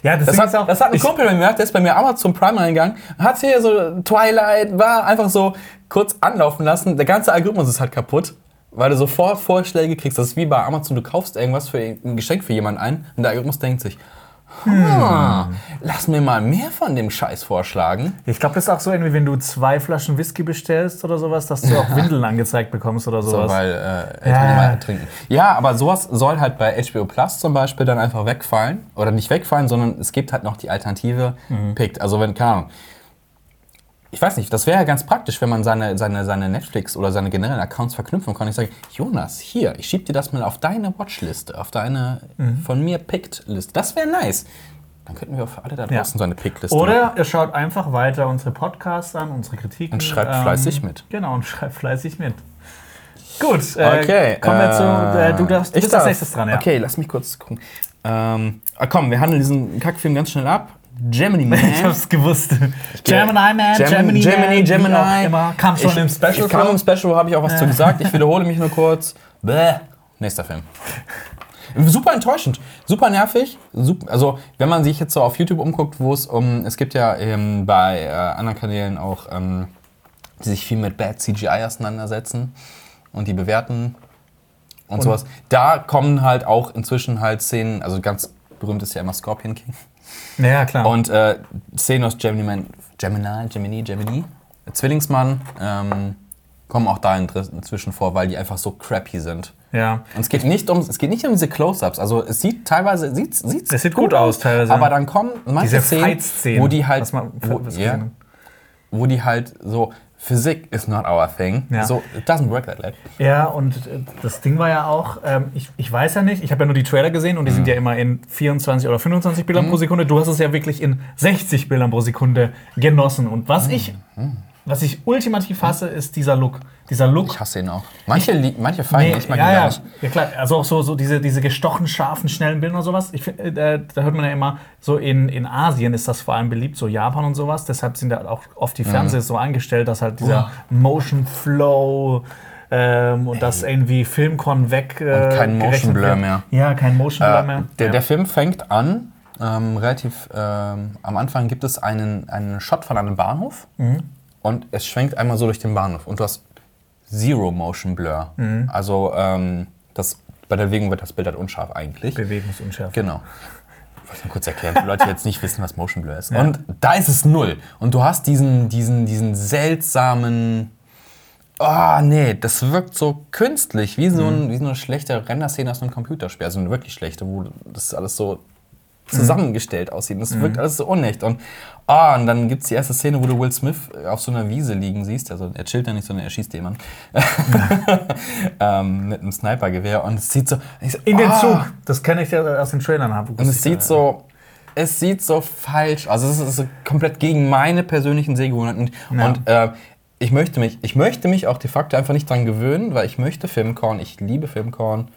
Ja, das, Das hat, auch, das hat ein Kumpel bei mir gemacht, der ist bei mir Amazon Prime reingegangen, hat hier so Twilight, war einfach so kurz anlaufen lassen. Der ganze Algorithmus ist halt kaputt, weil du sofort Vorschläge kriegst. Das ist wie bei Amazon, du kaufst irgendwas für ein Geschenk für jemanden ein und der Algorithmus denkt sich, Ah, lass mir mal mehr von dem Scheiß vorschlagen. Ich glaube, das ist auch so irgendwie, wenn du zwei Flaschen Whisky bestellst oder sowas, dass du auch Windeln angezeigt bekommst oder So, sowas. weil äh, Ja. trinken. Ja, aber sowas soll halt bei HBO Plus zum Beispiel dann einfach wegfallen. Oder nicht wegfallen, sondern es gibt halt noch die Alternative Mhm. Picked. Also wenn, keine Ahnung. Ich weiß nicht, das wäre ja ganz praktisch, wenn man seine, seine, seine Netflix oder seine generellen Accounts verknüpfen kann. Ich sage, Jonas, hier, ich schieb dir das mal auf deine Watchliste, auf deine Mhm. von mir Picked-Liste. Das wäre nice. Dann könnten wir für alle da draußen so eine Picked-Liste Oder ihr schaut einfach weiter unsere Podcasts an, unsere Kritiken. Und schreibt fleißig mit. Genau, und schreibt fleißig mit. Gut, äh, Okay. kommen wir zu. Äh, du darfst, du ich bist als darf. nächstes dran, ja. Okay, lass mich kurz gucken. Ähm, ah, komm, wir handeln diesen Kackfilm ganz schnell ab. Gemini Man. Ich hab's gewusst. Gemini Man, Gemini, Gemini, Gemini, Man, Gemini. auch immer. Kam schon ich, im Special Ich kam im Special, habe ich auch was zu gesagt. Ich wiederhole mich nur kurz. Bäh. Nächster Film. Super enttäuschend, super nervig. Super, also, wenn man sich jetzt so auf YouTube umguckt, wo es um. Es gibt ja ähm, bei äh, anderen Kanälen auch, ähm, die sich viel mit Bad CGI auseinandersetzen und die bewerten und, sowas. Da kommen halt auch inzwischen halt Szenen, also ganz berühmt ist ja immer Scorpion King. Ja, klar. Und äh, aus Gemini, Man, Gemini, Gemini, Gemini, Zwillingsmann, ähm, kommen auch da in- inzwischen vor, weil die einfach so crappy sind. ja. Und es geht nicht um, es geht nicht um diese Close-ups. Also es sieht teilweise, sieht, sieht's Es sieht gut aus, teilweise. Aber dann kommen manche Diese Szenen, wo die halt, man, wo, ja, wo die halt so, Physik is not our thing. Ja. So, it doesn't work that way. Ja, und äh, das Ding war ja auch, ähm, ich, ich weiß ja nicht, ich habe ja nur die Trailer gesehen und die Mhm. sind ja immer in 24 oder 25 Bildern pro Sekunde. Du hast es ja wirklich in 60 Bildern pro Sekunde genossen. Und was Mhm. ich, was ich ultimativ hasse, ist dieser Look. Dieser Look. Ich hasse ihn auch. Manche, li- manche feiern, ich mag ihn ja, ja, nicht. ja, klar. Also auch so, so diese, diese gestochen, scharfen, schnellen Bilder und sowas. Ich äh, da hört man ja immer, so in, in Asien ist das vor allem beliebt, so Japan und sowas. Deshalb sind da auch oft Mhm. die Fernseher so eingestellt, dass halt dieser Motion Flow ähm, und das irgendwie Filmcon weg. Äh, Und kein Motion Blur mehr. Ja, kein Motion Blur Äh, mehr. der, ja. der Film fängt an, ähm, relativ ähm, am Anfang gibt es einen, einen Shot von einem Bahnhof Mhm. Und es schwenkt einmal so durch den Bahnhof und du hast Zero Motion Blur. Mhm. Also ähm, das, bei der Bewegung wird das Bild halt unscharf eigentlich. Bewegungsunschärfe. Genau. Ich wollte nur kurz erklären, für Leute, die jetzt nicht wissen, was Motion Blur ist. Und da ist es null. Und du hast diesen, diesen, diesen seltsamen. Ah, nee, das wirkt so künstlich, wie so, ein, wie so eine schlechte Renderszene aus einem Computerspiel. Also eine wirklich schlechte, wo das alles so zusammengestellt aussieht. Das wirkt alles so unecht. Und, ah, und dann gibt es die erste Szene, wo du Will Smith auf so einer Wiese liegen siehst. Also er chillt da nicht, sondern er schießt jemanden. ähm, mit einem Snipergewehr. Und es sieht so. so In den ah. Zug. Das kenne ich ja aus den Trailern. Hab, Und es sieht so, es sieht so falsch, also es ist komplett gegen meine persönlichen Sehgewohnheiten. Ja. Und äh, ich möchte mich, ich möchte mich auch de facto einfach nicht dran gewöhnen, weil ich möchte Filmkorn, ich liebe Filmkorn.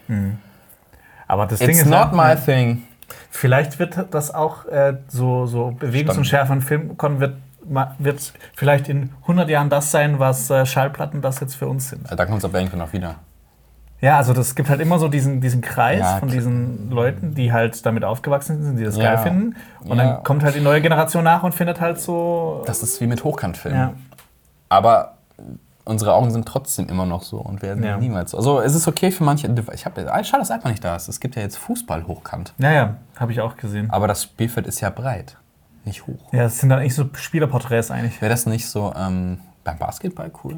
Aber das Ding It's ist not ja, my thing. Vielleicht wird das auch äh, so, so Bewegungsunschärfe und Filmkon wird, wird vielleicht in 100 Jahren das sein, was äh, Schallplatten das jetzt für uns sind. Ja, Da kommt es aber irgendwann noch wieder. Ja, also das gibt halt immer so diesen, diesen Kreis Ja, von diesen Leuten, die halt damit aufgewachsen sind, die das Ja. geil finden. Und Ja. dann kommt halt die neue Generation nach und findet halt so. Das ist wie mit Hochkantfilmen. Aber unsere Augen sind trotzdem immer noch so und werden Ja. niemals so. Also es ist okay für manche. Ich habe schade, dass einfach nicht da ist. Es gibt ja jetzt Fußball hochkant. Naja, habe ich auch gesehen. Aber das Spielfeld ist ja breit, nicht hoch. Ja, es sind dann eigentlich so Spielerporträts eigentlich. Wäre das nicht so ähm, beim Basketball cool?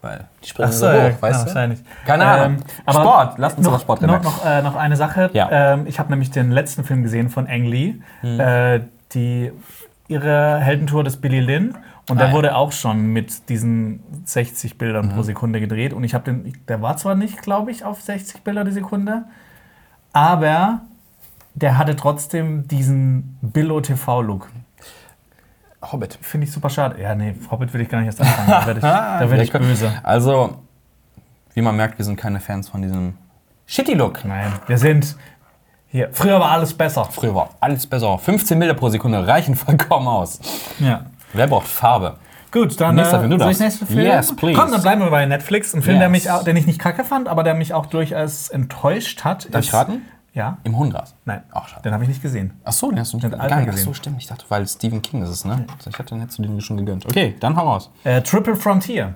Weil die springen Ach so, so, hoch, ja, weißt genau, du? wahrscheinlich. Keine Ahnung. aber Sport, lass uns noch, über Sport noch, reden. noch, äh, noch eine Sache. Ja. Ähm, ich habe nämlich den letzten Film gesehen von Ang Lee, Hm. äh, die, ihre Heldentour des Billy Lynn. Und der Ah, wurde auch schon mit diesen 60 Bildern Mhm. pro Sekunde gedreht. Und ich habe den, der war zwar nicht, glaube ich, auf 60 Bilder die Sekunde, aber der hatte trotzdem diesen Billo-TV-Look. Hobbit. Finde ich super schade. Ja, nee, Hobbit will ich gar nicht erst anfangen. Da werde ich, da werd ich böse. Also, wie man merkt, wir sind keine Fans von diesem Shitty-Look. Nein, wir sind hier. Früher war alles besser. Früher war alles besser. 15 Bilder pro Sekunde reichen vollkommen aus. Ja. Wer braucht Farbe? Gut, dann Nächster äh, Film, du soll ich nächsten Film? Yes, please. Komm, dann bleiben wir bei Netflix. Ein Film, der, Yes. mich, auch- den ich nicht kacke fand, aber der mich auch durchaus enttäuscht hat. Darf ich raten? Ja. Im Hohengras. Nein, Ach, schade. den habe ich nicht gesehen. Ach so, den hast du nicht Den gar nicht. Ach gesehen. so, stimmt. Ich dachte, weil Stephen King ist es, ne? Ich hatte den jetzt zu dem schon gegönnt. Okay, dann hau raus. Äh, Triple Frontier.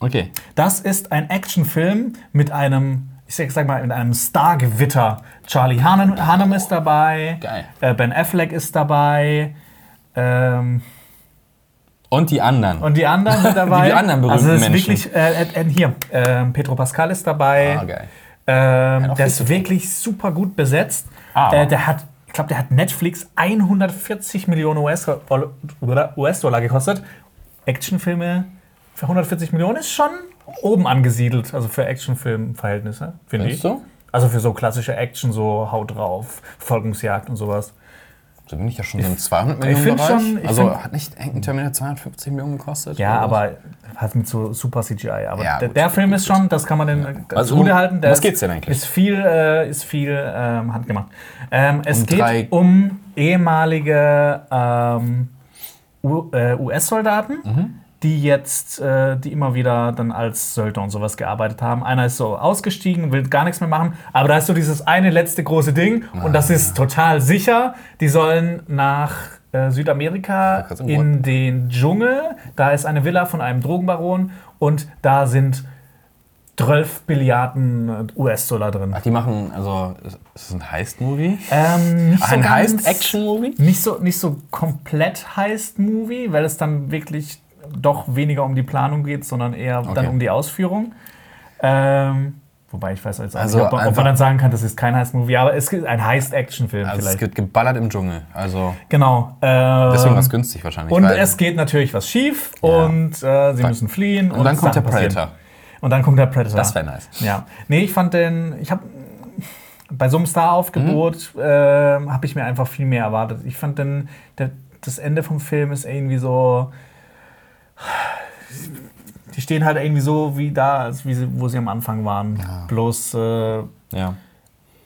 Okay. Das ist ein Actionfilm mit einem, ich sag sag mal, in einem Stargewitter. Charlie Hunnam, Hunnam ist dabei, Geil. Äh, Ben Affleck ist dabei. Ähm, Und die anderen. und die anderen sind dabei. Die anderen berühmten also Menschen. wirklich, äh, äh, hier, ähm, Pedro Pascal ist dabei. ah, geil. Ähm, auch der ist wirklich super gut besetzt. Aber- Äh, der hat, ich glaube, der hat Netflix 140 Millionen US-Dollar US gekostet. Actionfilme für 140 Millionen ist schon oben angesiedelt, also für Actionfilm-Verhältnisse, finde ich. Du? Also für so klassische Action, so Haut drauf, Folgungsjagd und sowas. Da bin ich ja schon so im 200 Ich Millionen Bereich. schon- ich also find- hat nicht irgendein Terminator 250 Millionen gekostet? Ja, aber hat mit so super CGI. Aber Ja, der, gut, der gut, Film gut, ist schon, das kann man den Also, zugute halten. Der was ist- geht's denn eigentlich? Ist viel, äh, ist viel ähm, handgemacht. Ähm, es Um geht um ehemalige ähm, U- äh, US-Soldaten, Mhm. Die jetzt, äh, die immer wieder dann als Söldner und sowas gearbeitet haben. Einer ist so ausgestiegen, will gar nichts mehr machen, aber da ist so dieses eine letzte große Ding und das Ah. ist total sicher. Die sollen nach äh, Südamerika in den Dschungel. Da ist eine Villa von einem Drogenbaron und da sind 12 Billiarden US-Dollar drin. Ach, die machen, also, ist das ein Heist-Movie? Ähm, nicht so Ein Heist-Action-Movie? Nicht so, nicht so komplett Heist-Movie, weil es dann wirklich doch weniger um die Planung geht, sondern eher dann Okay. um die Ausführung. Ähm, wobei ich weiß jetzt Also nicht, ob, ob man dann sagen kann, das ist kein Heist-Movie, aber es ist ein Heist-Action-Film Also es vielleicht. wird geballert im Dschungel. Also Genau. deswegen ähm, war es günstig wahrscheinlich. Und es geht natürlich was schief und äh, sie müssen fliehen. und dann kommt der passieren. Predator. Und dann kommt der Predator. Das wäre nice. Ja. Nee, ich fand den. Ich habe bei so einem Star-Aufgebot äh, habe ich mir einfach viel mehr erwartet. Ich fand den, der, das Ende vom Film ist irgendwie so. Die stehen halt irgendwie so wie da, als wie sie, wo sie am Anfang waren. Bloß äh, Ja.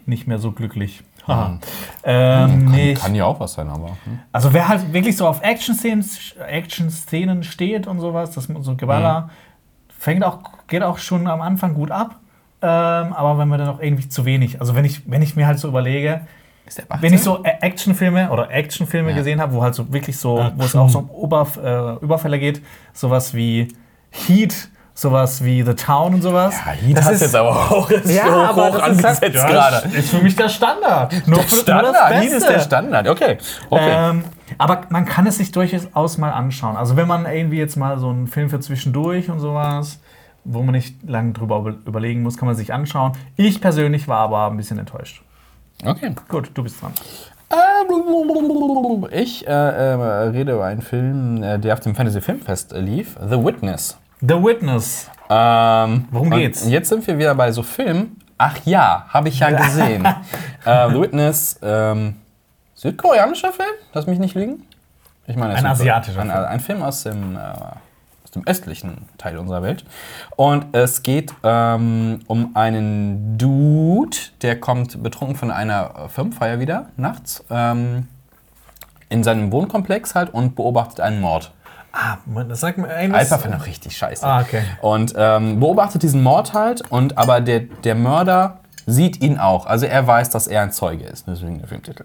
nicht mehr so glücklich. Haha. Ähm, ich- Kann ja auch was sein, aber. hm. also wer halt wirklich so auf Action-Szenen Action -Szenen steht und sowas, das so Geballer, fängt auch, geht auch schon am Anfang gut ab. Ähm, aber wenn wir dann noch irgendwie zu wenig, also wenn ich, wenn ich mir halt so überlege, Ist der wenn ich so Ä- Actionfilme oder Actionfilme Ja. gesehen habe, wo halt so wirklich so, wo es auch so um Oberf äh, Überfälle geht, sowas wie Heat, sowas wie The Town und sowas. Ja, Heat Das ist- jetzt aber auch Ja, hoch, aber hoch das ist angesetzt halt- ja, gerade. Ist für mich der Standard. Nur nur Standard, das Heat ist der Standard. Okay. okay. Ähm, aber man kann es sich durchaus mal anschauen. Also wenn man irgendwie jetzt mal so einen Film für zwischendurch und sowas, wo man nicht lange drüber über- überlegen muss, kann man sich anschauen. Ich persönlich war aber ein bisschen enttäuscht. Okay. Gut, du bist dran. Ich äh, äh, rede über einen Film, äh, der auf dem Fantasy Filmfest lief, The Witness. The Witness. Ähm, Worum geht's? Jetzt sind wir wieder bei so Filmen. Ach ja, habe ich ja gesehen. äh, The Witness, ähm, südkoreanischer Film? Lass mich nicht lügen. Ich meine, Ein asiatischer ein, Film. ein Film aus dem, äh, dem östlichen Teil unserer Welt. Und es geht ähm, um einen Dude, der kommt betrunken von einer äh, Firmenfeier wieder nachts ähm, in seinem Wohnkomplex halt und beobachtet einen Mord. Ah, Moment, das sagt mir irgendwas. Alpha fand auch richtig scheiße. Ah, okay. Und ähm, beobachtet diesen Mord halt, und aber der, der Mörder sieht ihn auch. Also er weiß, dass er ein Zeuge ist, deswegen der Filmtitel.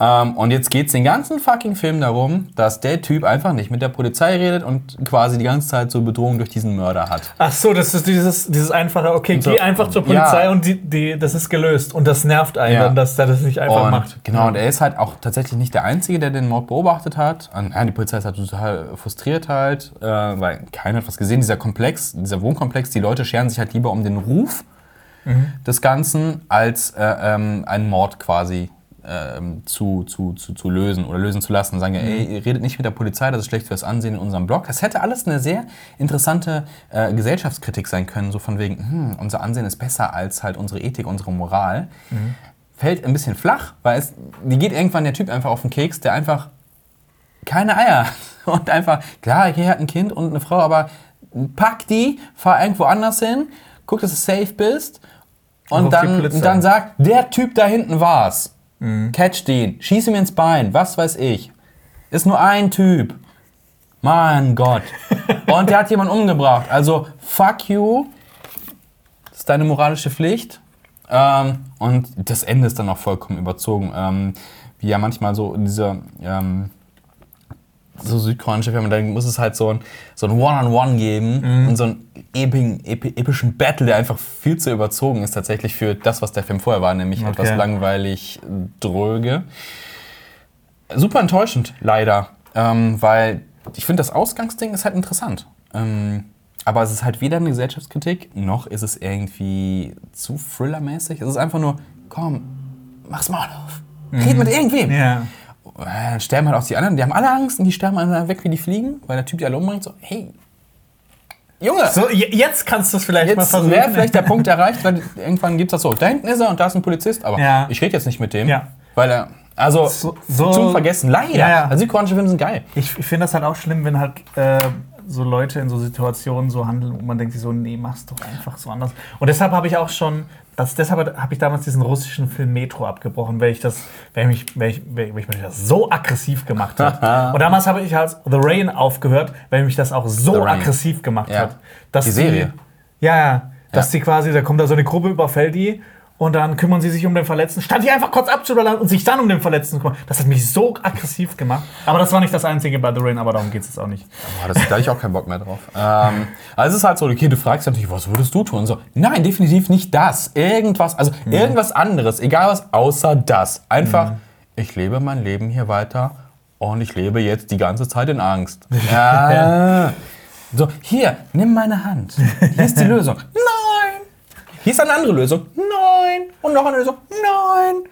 Ähm, und jetzt geht es den ganzen fucking Film darum, dass der Typ einfach nicht mit der Polizei redet und quasi die ganze Zeit so Bedrohung durch diesen Mörder hat. Ach so, das ist dieses, dieses einfache, okay, so- geh einfach zur Polizei Ja. und die, die, das ist gelöst. Und das nervt einen, Ja. dann, dass er das nicht einfach und macht. Genau, und er ist halt auch tatsächlich nicht der Einzige, der den Mord beobachtet hat. Und, ja, die Polizei ist halt total frustriert halt, äh, weil keiner hat was gesehen. Dieser Komplex, dieser Wohnkomplex, die Leute scheren sich halt lieber um den Ruf des Ganzen, als äh, ähm, einen Mord quasi ähm, zu, zu, zu, zu lösen oder lösen zu lassen. Sagen, ja, ey, ihr redet nicht mit der Polizei, das ist schlecht fürs Ansehen in unserem Blog. Das hätte alles eine sehr interessante äh, Gesellschaftskritik sein können, so von wegen, hm, unser Ansehen ist besser als halt unsere Ethik, unsere Moral fällt ein bisschen flach, weil es, die geht irgendwann der Typ einfach auf den Keks, der einfach keine Eier hat. und einfach, klar, hier hat ein Kind und eine Frau, aber pack die, fahr irgendwo anders hin, guck, dass du safe bist und dann, dann sag, der Typ da hinten war's. Catch den, schieß ihm ins Bein, was weiß ich. Ist nur ein Typ. Mein Gott. Und der hat jemanden umgebracht. Also, fuck you. Das ist deine moralische Pflicht. Ähm, und das Ende ist dann auch vollkommen überzogen. Ähm, wie ja manchmal so diese ähm, so südkoreanische Filme, dann muss es halt so ein, so ein One-on-One geben Mhm. und so einen epigen, epi, epischen Battle, der einfach viel zu überzogen ist tatsächlich für das, was der Film vorher war, nämlich Okay. etwas langweilig, dröge. Super enttäuschend, leider, ähm, weil ich finde, das Ausgangsding ist halt interessant. Ähm, aber es ist halt weder eine Gesellschaftskritik, noch ist es irgendwie zu thrillermäßig. Es ist einfach nur, komm, mach's mal auf. Red mit irgendwem. Mhm. Äh, sterben halt auch die anderen. Die haben alle Angst und die sterben alle weg, wie die fliegen, weil der Typ die alle umbringt. So, hey, Junge, So, je- jetzt kannst du es vielleicht mal jetzt versuchen. wäre vielleicht der Punkt erreicht, weil irgendwann gibt es das so, da hinten ist er und da ist ein Polizist, aber Ja. ich rede jetzt nicht mit dem, Ja. weil er, also So- so- zum Vergessen, leider. Ja, ja. Also südkoreanische Filme sind geil. Ich, ich finde das halt auch schlimm, wenn halt äh, so Leute in so Situationen so handeln und man denkt sich so, nee, mach's doch einfach so anders. Und deshalb habe ich auch schon, das, deshalb habe ich damals diesen russischen Film Metro abgebrochen, weil ich das, weil mich, weil ich, weil mich das so aggressiv gemacht hat. und damals habe ich halt The Rain aufgehört, weil mich das auch so aggressiv gemacht Ja. hat. Dass Die Serie. ja, ja. Dass Ja. die quasi, da kommt da so eine Gruppe, überfällt die und dann kümmern sie sich um den Verletzten, statt die einfach kurz abzuballern und sich dann um den Verletzten zu kümmern. Das hat mich so aggressiv gemacht. Aber das war nicht das Einzige bei The Rain, aber darum geht es jetzt auch nicht. Boah, das, da hatte ich auch keinen Bock mehr drauf. Ähm, also es ist halt so, okay, du fragst natürlich, was würdest du tun? So, nein, definitiv nicht das. Irgendwas, also Mhm. irgendwas anderes, egal was, außer das. Einfach, ich lebe mein Leben hier weiter und ich lebe jetzt die ganze Zeit in Angst. Ja. So, hier, nimm meine Hand. Hier ist die Lösung. Nein. Hier ist eine andere Lösung. Nein. Und noch eine Lösung. Nein.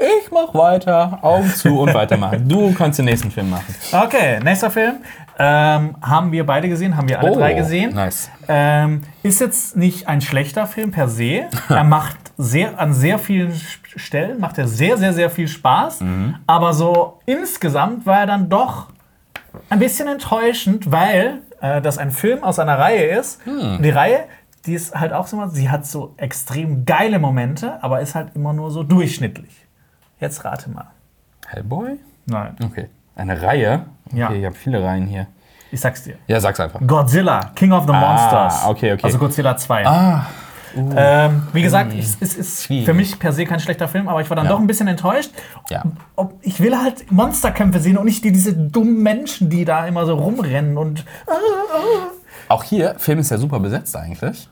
Ich mach weiter, Augen zu und weitermachen. Du kannst den nächsten Film machen. Okay, nächster Film. Ähm, haben wir beide gesehen, haben wir alle drei gesehen. Oh, Nice. Ähm, ist jetzt nicht ein schlechter Film per se. Er macht sehr, an sehr vielen Stellen macht er sehr, sehr, sehr viel Spaß. Aber so insgesamt war er dann doch ein bisschen enttäuschend, weil äh, das ein Film aus einer Reihe ist. Und die Reihe, die ist halt auch so, sie hat so extrem geile Momente, aber ist halt immer nur so durchschnittlich. Jetzt rate mal. Hellboy? Nein, Okay. Eine Reihe? Okay, Ja. ich habe viele Reihen hier. ich sag's dir. Ja, sag's einfach. Godzilla, King of the Monsters. okay, okay. Also Godzilla 2. Ah, Ähm, wie gesagt, ich, es ist Schwierig. für mich per se kein schlechter Film, aber ich war dann Ja. doch ein bisschen enttäuscht. Ja. Ob, ich will halt Monsterkämpfe sehen und nicht die, diese dummen Menschen, die da immer so rumrennen und. auch hier, Film ist ja super besetzt eigentlich.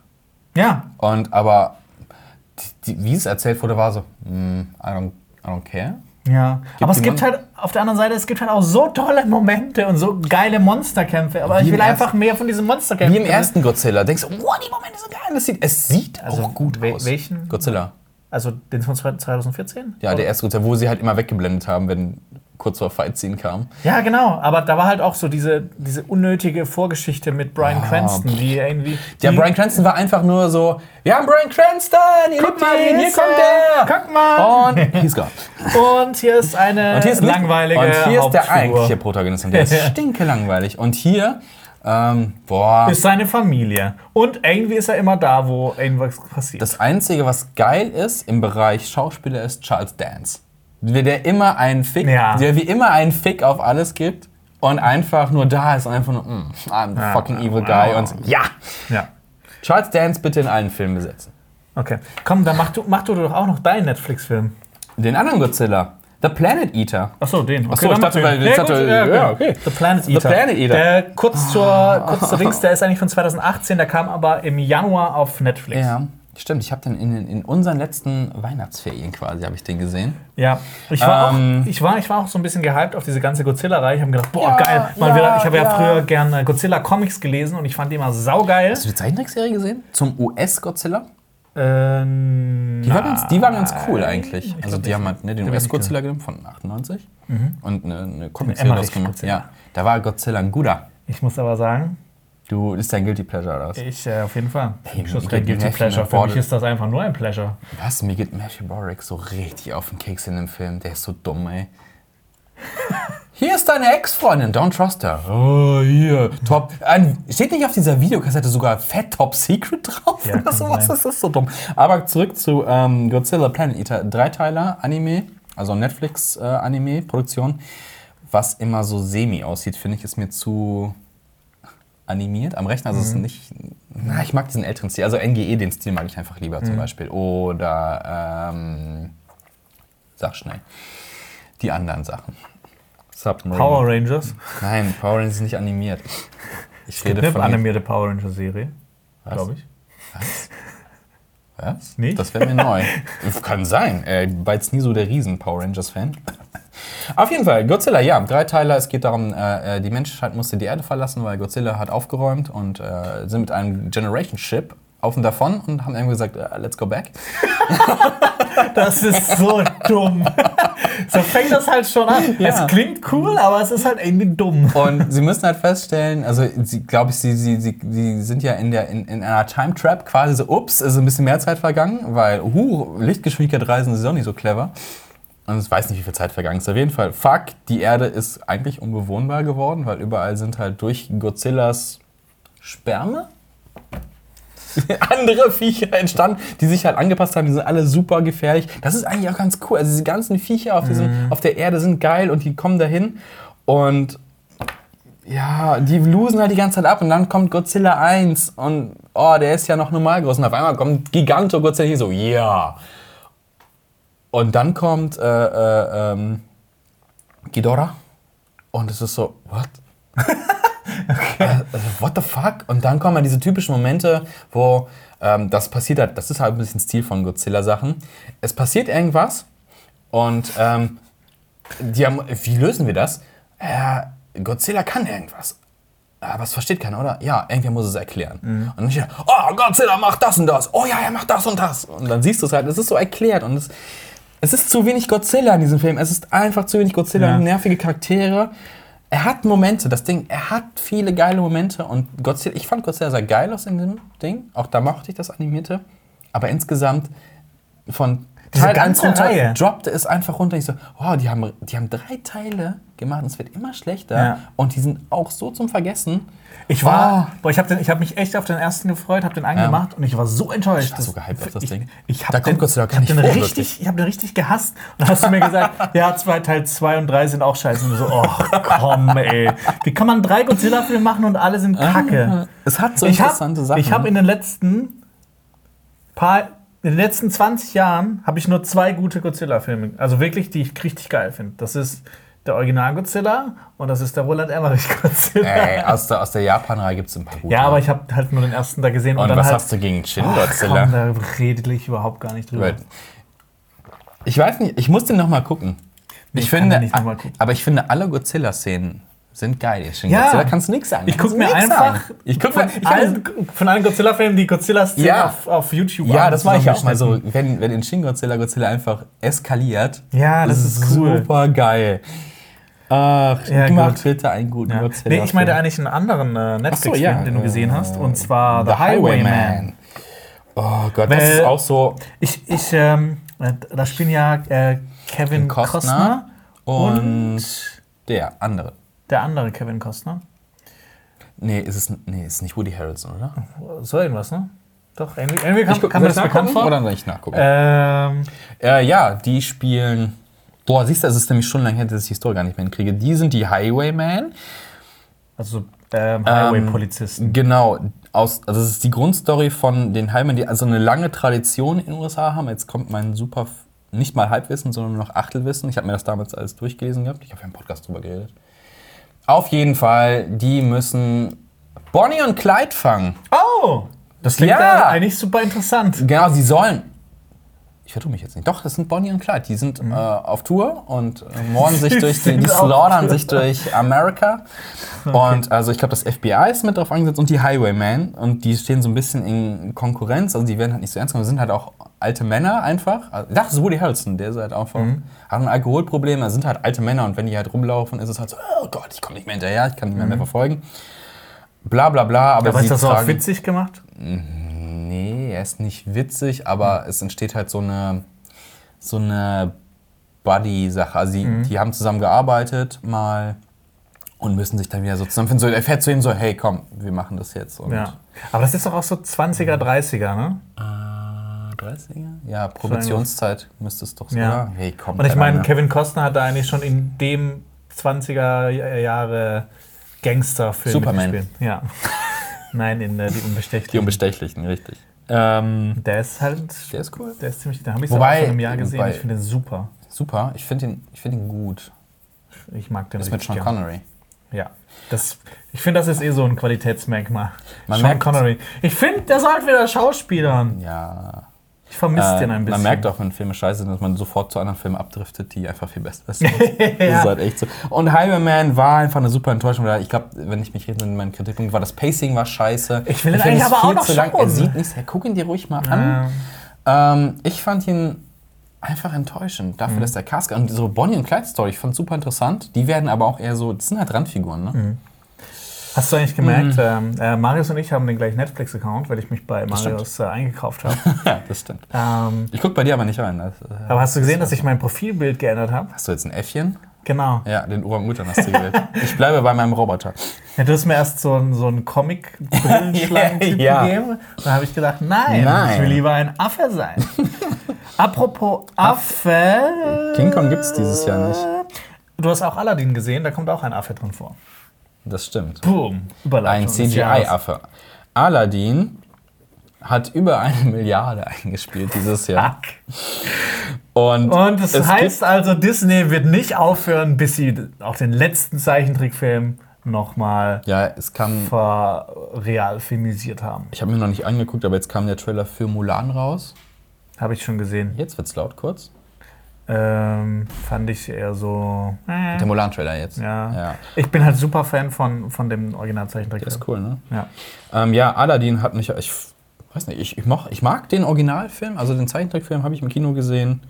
Ja, Und aber die, die, wie es erzählt wurde, war so, mm, I, don't, I don't care. ja. aber es gibt Mon- halt, auf der anderen Seite, es gibt halt auch so tolle Momente und so geile Monsterkämpfe. Aber Wie ich will einfach mehr von diesen Monsterkämpfen. Wie im ersten Godzilla. Denkst du, wow, die Momente sind geil. Das sieht, es sieht Also, auch gut aus. welchen? Godzilla. Also den von 2014? Ja, der erste Godzilla, wo sie halt immer weggeblendet haben, wenn kurz vor Fight-Scene kam. Ja, genau. Aber da war halt auch so diese, diese unnötige Vorgeschichte mit Brian Ah, Cranston, die irgendwie. Ja, die, Brian Cranston war einfach nur so, wir haben Brian Cranston, ihr Guck mal, ihn, hier kommt er. Guck mal. Und he's gone. Und hier ist eine Und hier ist langweilige Und hier ist der eigentliche Protagonist und der ist stinke langweilig. Und hier, ähm, boah, Ist seine Familie. Und irgendwie ist er immer da, wo irgendwas passiert. das Einzige, was geil ist im Bereich Schauspieler, ist Charles Dance. Der, immer einen Fick, Ja. der wie immer einen Fick auf alles gibt und einfach nur da ist und einfach nur, mm, I'm the Ja. fucking evil guy und ja. ja. Charles Dance bitte in allen Filmen besetzen. Okay. Komm, dann mach du, mach du doch auch noch deinen Netflix-Film. Den anderen Godzilla, The Planet Eater. Achso, den. Okay, Achso, ich dachte, weil- ich ja, dachte, ja, ja, okay. The Planet The Eater. Planet Eater. Der kurz zur, kurz zur Dings, der ist eigentlich von 2018, der kam aber im Januar auf Netflix. Ja, stimmt. Ich habe den in, in unseren letzten Weihnachtsferien quasi, habe ich den gesehen. Ja, ich war, Ähm. auch, ich, war, ich war auch so ein bisschen gehypt auf diese ganze Godzilla-Reihe. Ich habe gedacht, boah, Ja, geil. Mal ja, wieder, ich habe ja, ja. früher gerne Godzilla-Comics gelesen und ich fand die immer saugeil. Hast du die Zeichentrickserie gesehen? Zum US-Godzilla? Ähm, Die, war ganz- die waren ganz cool eigentlich. Ich Also die nicht. haben halt ne, den US-Godzilla genommen von 98 und eine, eine Comic-Serie gemacht. Ja, da war Godzilla ein guter. Ich muss aber sagen, Du, ist dein Guilty Pleasure oder was? ich äh, auf jeden Fall. Hey, das ist kein Guilty Matthew Pleasure. Für mich ist das einfach nur ein Pleasure. Was? Mir geht Matthew Broderick so richtig auf den Keks in dem Film. Der ist so dumm, ey. Hier ist deine Ex-Freundin, don't trust her. Oh, hier. Top. Ein, steht nicht auf dieser Videokassette sogar Fat Top Secret drauf? Ja, oder sowas? sein. Das ist so dumm. Aber zurück zu ähm, Godzilla Planet Eater. Dreiteiler Anime, also Netflix-Anime-Produktion. Was immer so semi aussieht, finde ich, ist mir zu animiert am Rechner. Also es ist nicht. Na, ich mag diesen älteren Stil. Also NGE, den Stil mag ich einfach lieber zum Beispiel. Oder ähm, sag schnell. Die anderen Sachen. Submarine. Power Rangers. Nein, Power Rangers ist nicht animiert. Ich Gibt rede eine von den- animierte Power Ranger Serie, Was? glaube ich. Was? Nicht? Das wäre mir neu. Kann sein. Er war jetzt nie so der riesen Power Rangers-Fan. Auf jeden Fall, Godzilla, ja, drei Teile. Es geht darum, äh, äh, die Menschheit musste die Erde verlassen, weil Godzilla hat aufgeräumt und äh, sind mit einem Generation Ship auf und davon und haben irgendwie gesagt, äh, let's go back. Das ist so dumm. So fängt das halt schon an. Ja. Es klingt cool, aber es ist halt irgendwie dumm. Und sie müssen halt feststellen, also sie, glaube ich, sie, sie, sie, sie sind ja in, der, in, in einer Time Trap quasi so, ups, ist ein bisschen mehr Zeit vergangen, weil, huh, Lichtgeschwindigkeit reisen ist auch nicht so clever. Und ich weiß nicht, wie viel Zeit vergangen ist. Auf jeden Fall, fuck, die Erde ist eigentlich unbewohnbar geworden, weil überall sind halt durch Godzillas Sperme andere Viecher entstanden, die sich halt angepasst haben. Die sind alle super gefährlich. Das ist eigentlich auch ganz cool. Also diese ganzen Viecher auf, diesem, auf der Erde sind geil und die kommen dahin. Und ja, die losen halt die ganze Zeit ab und dann kommt Godzilla 1 und oh, der ist ja noch normal groß. Und auf einmal kommt Giganto Godzilla hier so, ja. Und dann kommt äh, äh, ähm, Ghidorah und es ist so, what? Äh, what the fuck? Und dann kommen halt diese typischen Momente, wo ähm, das passiert hat. Das ist halt ein bisschen Stil von Godzilla-Sachen. Es passiert irgendwas und ähm, die haben, wie lösen wir das? Äh, Godzilla kann irgendwas. Aber es versteht keiner, oder? Ja, irgendwer muss es erklären. Und dann steht, oh, Godzilla macht das und das. Oh ja, er macht das und das. Und dann siehst du es halt, es ist so erklärt. Und es, es ist zu wenig Godzilla in diesem Film. Es ist einfach zu wenig Godzilla Ja. und nervige Charaktere. Er hat Momente, das Ding, er hat viele geile Momente. Und Godzilla, ich fand Godzilla sehr geil aus in dem Ding. Auch da mochte ich das Animierte. Aber insgesamt von Teil 1 ganze runter, Reihe. droppte es einfach runter. Ich so, oh, die haben, die haben drei Teile gemacht und es wird immer schlechter. Ja. Und die sind auch so zum Vergessen. Ich war, Oh. boah, ich habe hab mich echt auf den ersten gefreut, habe den angemacht und ich war so enttäuscht. Ich war so gehypt auf das ich, Ding. Ich, Da habe kommt ich gar hab nicht den vor, richtig, wirklich. ich habe den richtig gehasst. Und dann hast du mir gesagt, ja, zwei, Teil 2 und 3 sind auch scheiße. Und so, oh komm, ey. Wie kann man drei Godzilla-Filme machen und alle sind kacke? Es hat so Ich interessante habe Sachen. ich hab in den letzten paar, in den letzten 20 Jahren habe ich nur zwei gute Godzilla-Filme, also wirklich, die ich richtig geil finde. Das ist der Original Godzilla und das ist der Roland Emmerich Godzilla. Ey, aus der, aus der Japan-Reihe gibt es ein paar gute. Ja, aber ich habe halt nur den ersten da gesehen und, Und dann was halt, hast du gegen Shin Godzilla? Komm, da rede ich überhaupt gar nicht drüber. Ich weiß nicht, ich muss den noch mal gucken. Nee, ich finde, gucken. aber ich finde alle Godzilla-Szenen sind geil. In Shin Ja. Godzilla kannst du nichts sagen. Ich gucke mir einfach. Ich guck von, mir, allen, von allen Godzilla-Filmen die Godzilla-Szene Ja. auf, auf YouTube ja, an, das mache ich auch mal so. Wenn, wenn in Shin Godzilla Godzilla einfach eskaliert, Ja, das ist cool. super geil. Ach, Ja, mach gut. bitte einen guten Ja. Godzilla. Nee, ich meinte eigentlich einen anderen äh, Netflix-Film, den du gesehen hast, und zwar The, Highwayman. Oh Gott, das Weil- ist auch so Ich, ich, ähm, äh, da spielen ja äh, Kevin Costner, und, und der andere. Der andere Kevin Costner. Nee, ist es nee, ist nicht Woody Harrelson, oder? So irgendwas, ne? Doch, irgendwie, irgendwie kam, guck- kam mir das bekannt vor. Oder soll ich nachgucken? Ähm, Äh, ja, die spielen. Boah, siehst du, es ist nämlich schon lange her, dass ich die Story gar nicht mehr hinkriege. Die sind die Highwaymen. also ähm, Highway-Polizisten. Genau. Aus, also das ist die Grundstory von den Highwaymen, die also eine lange Tradition in den USA haben. Jetzt kommt mein super, nicht mal Halbwissen, sondern nur noch Achtelwissen. Ich habe mir das damals alles durchgelesen gehabt. Ich habe ja im Podcast drüber geredet. Auf jeden Fall, die müssen Bonnie und Clyde fangen. Oh! Das klingt Ja. eigentlich super interessant. Genau, sie sollen. Ich vertue mich jetzt nicht. Doch, das sind Bonnie und Clyde. Die sind äh, auf Tour und äh, morden sich durch die, die slaughtern sich durch Amerika. Und also ich glaube, das FBI ist mit drauf angesetzt und die Highwaymen. Und die stehen so ein bisschen in Konkurrenz. Also die werden halt nicht so ernst genommen. Sind halt auch alte Männer einfach. Also, das ist Woody Harrelson, der ist halt einfach, hat ein Alkoholproblem. Das sind halt alte Männer und wenn die halt rumlaufen, ist es halt so, oh Gott, ich komme nicht mehr hinterher, ich kann nicht mehr, mehr verfolgen. Bla bla bla. Aber, ist das so auch witzig gemacht? Nee, er ist nicht witzig, aber es entsteht halt so eine, so eine Buddy-Sache. Also die, die haben zusammen gearbeitet mal und müssen sich dann wieder so zusammenfinden. So, er fährt zu ihm so, hey komm, wir machen das jetzt. Ja. Aber das ist doch auch so 20er, 30er, ne? Äh, 30er? Ja, Probationszeit müsste es doch so. Ja. Hey, komm, Und ich meine. Kevin Costner hat da eigentlich schon in dem 20er Jahre Gangsterfilm Superman. gespielt. Ja. Nein, in äh, Die Unbestechlichen. Die Unbestechlichen, richtig. Ähm, Der ist halt. der ist cool. Der ist ziemlich. Da habe ich Wobei- auch vor einem Jahr gesehen. wobei- ich finde den super. Super, ich finde ihn, ich find ihn gut. Ich mag den Das mit Sean gern. Connery. Ja. Das, ich finde, das ist eh so ein Qualitätsmerkmal. Man Sean merkt- Connery. Ich finde, der sollte wieder Schauspielern. Ja. Ich vermisse Äh, den ein bisschen. man merkt auch, wenn Filme scheiße sind, dass man sofort zu anderen Filmen abdriftet, die einfach viel besser sind. Das ist halt echt so. Und Highwayman war einfach eine super Enttäuschung. weil Ich glaube, wenn ich mich erinnere, mein Kritikpunkt war, das Pacing war scheiße. Ich will ihn eigentlich aber auch noch lang. Er sieht nichts. Ja, guck ihn dir ruhig mal an. Ähm, ich fand ihn einfach enttäuschend Mhm. dafür, dass der Cast und so Bonnie und Clyde Story, ich fand super interessant. Die werden aber auch eher so, das sind halt Randfiguren, ne? Mhm. Hast du eigentlich gemerkt, Mhm. ähm, äh, Marius und ich haben den gleichen Netflix-Account, weil ich mich bei Marius äh, eingekauft habe. Ja, das stimmt. ähm, Ich guck bei dir aber nicht rein. Das, äh, aber hast du gesehen, dass ich mein Profilbild geändert habe? hast du jetzt ein Äffchen? Genau. Ja, den Orang-Utan hast du gewählt. Ich bleibe bei meinem Roboter. Ja, du hast mir erst so einen so einen Comic-Brillenschlangen-Typ Ja. gegeben. Dann habe ich gedacht, nein, Nein. ich will lieber ein Affe sein. Apropos Affe. King Kong gibt's dieses Jahr nicht. Du hast auch Aladdin gesehen, da kommt auch ein Affe drin vor. Das stimmt. Boom. Ein. CGI-Affe. Aladdin hat über eine Milliarde eingespielt dieses Jahr. Und, Und das es heißt also, Disney wird nicht aufhören, bis sie auch den letzten Zeichentrickfilm nochmal ja, es kam. verrealfilmisiert haben. Ich habe mir noch nicht angeguckt, aber jetzt kam der Trailer für Mulan raus. Habe ich schon gesehen. Jetzt wird's laut kurz. Ähm, fand ich eher so. Äh, Der Mulan-Trailer jetzt. ja. ja. Ich bin halt super Fan von, von dem Originalzeichentrickfilm. Das ist cool, ne? Ja. Ähm, ja, Aladdin hat mich. Ich weiß nicht, ich, ich, mag, ich mag den Originalfilm, also den Zeichentrickfilm habe ich im Kino gesehen.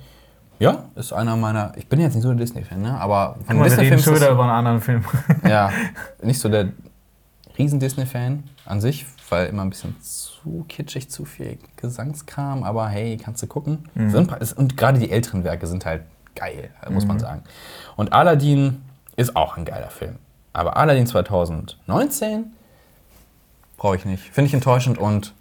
Ja, ist einer meiner. Ich bin jetzt nicht so der Disney-Fan, ne? Aber von ist- wieder über einen anderen Film. Ja, nicht so der Riesen-Disney-Fan an sich, weil immer ein bisschen zu kitschig, zu viel Gesangskram, aber hey, kannst du gucken. Pa- und gerade die älteren Werke sind halt geil, muss man sagen. Und Aladdin ist auch ein geiler Film. Aber Aladdin 2019 brauche ich nicht. Finde ich enttäuschend und,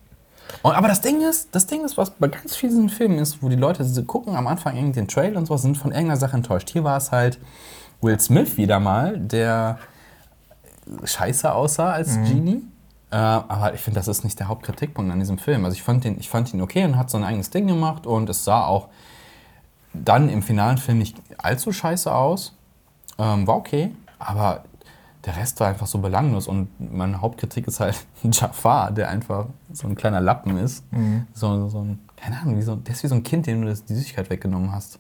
und. Aber das Ding ist, das Ding ist, was bei ganz vielen Filmen ist, wo die Leute gucken am Anfang irgendwie den Trailer und so, sind von irgendeiner Sache enttäuscht. Hier war es halt Will Smith wieder mal, der scheiße aussah als Genie. Äh, aber ich finde, das ist nicht der Hauptkritikpunkt an diesem Film. Also ich fand, den, ich fand ihn okay und hat so ein eigenes Ding gemacht und es sah auch dann im finalen Film nicht allzu scheiße aus. Ähm, war okay, aber der Rest war einfach so belanglos und meine Hauptkritik ist halt Jafar, der einfach so ein kleiner Lappen ist. So, so ein, keine Ahnung, wie so, der ist wie so ein Kind, dem du das, die Süßigkeit weggenommen hast.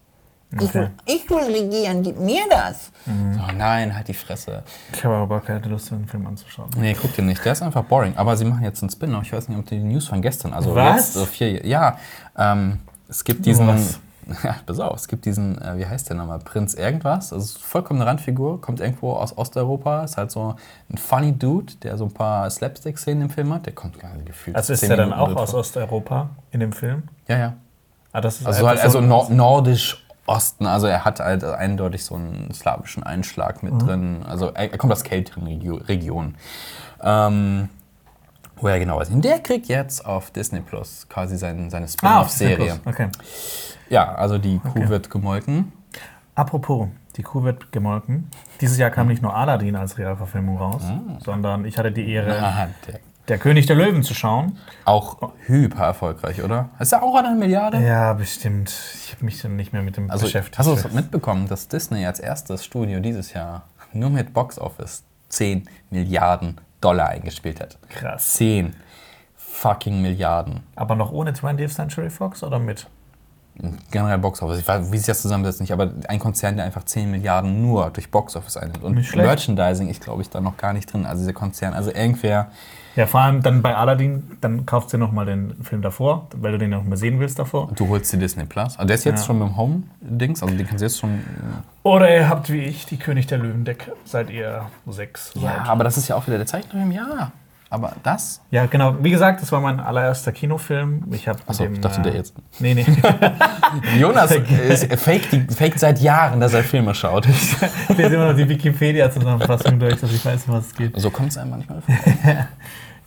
Okay. Ich will regieren, gib mir das. So, nein, halt die Fresse. Ich habe aber keine Lust, den Film anzuschauen. Nee, guck dir nicht, der ist einfach boring. Aber sie machen jetzt einen Spin-off. Ich weiß nicht, ob die News von gestern, also Was? jetzt so vier, ja, ähm, es gibt diesen, Was? ja, pass auf, es gibt diesen, äh, wie heißt der nochmal, Prinz irgendwas, ist vollkommen eine Randfigur, kommt irgendwo aus Osteuropa, ist halt so ein funny Dude, der so ein paar Slapstick-Szenen im Film hat, der kommt gar nicht gefühlt. Also ist der dann auch aus. Osteuropa in dem Film? Ja, ja. Ah, das ist Also, halt, also nor nordisch Osten, also er hat halt eindeutig so einen slawischen Einschlag mit drin. Also er, er kommt aus kälteren Regio Regionen. Ähm, wo er genau ist. Und der kriegt jetzt auf Disney Plus quasi sein, seine Ah, Spin-off-Serie. Plus. Okay. ja, also die Kuh wird gemolken. Apropos, die Kuh wird gemolken. Dieses Jahr kam nicht nur Aladdin als Realverfilmung raus, sondern ich hatte die Ehre, Ah, der, König der Löwen zu schauen. auch hyper erfolgreich, oder? Ist er auch an einer Milliarde? Ja, bestimmt. Ich habe mich dann nicht mehr mit dem Also, beschäftigt. hast du es mitbekommen, dass Disney als erstes Studio dieses Jahr nur mit Box Office 10 Milliarden Dollar eingespielt hat? Krass. 10 fucking Milliarden. Aber noch ohne 20th Century Fox oder mit? Generell Box Office. Ich weiß, wie sich das zusammensetzt, nicht, aber ein Konzern, der einfach 10 Milliarden nur durch Box Office einnimmt. Und. Merchandising ist, glaube ich, da noch gar nicht drin. Also dieser Konzern, also irgendwer. Ja, vor allem dann bei Aladdin, dann kaufst du nochmal den Film davor, weil du den noch mal sehen willst davor. Du holst die Disney Plus. Also der ist jetzt Ja. schon beim Home-Dings, also den kannst du jetzt schon. Oder ihr habt wie ich die König der Löwen-Decke, seid ihr sechs. Ja, seid. aber das ist ja auch wieder der Zeichentrick. Ja, aber das. Ja, genau. Wie gesagt, das war mein allererster Kinofilm. Ich habe Achso, ich dachte, der jetzt. Nee, nee. Jonas ist, faked, die, faked seit Jahren, dass er Filme schaut. ich lese immer noch die Wikipedia-Zusammenfassung durch, dass ich weiß, um was es geht. so kommt es einem manchmal vor.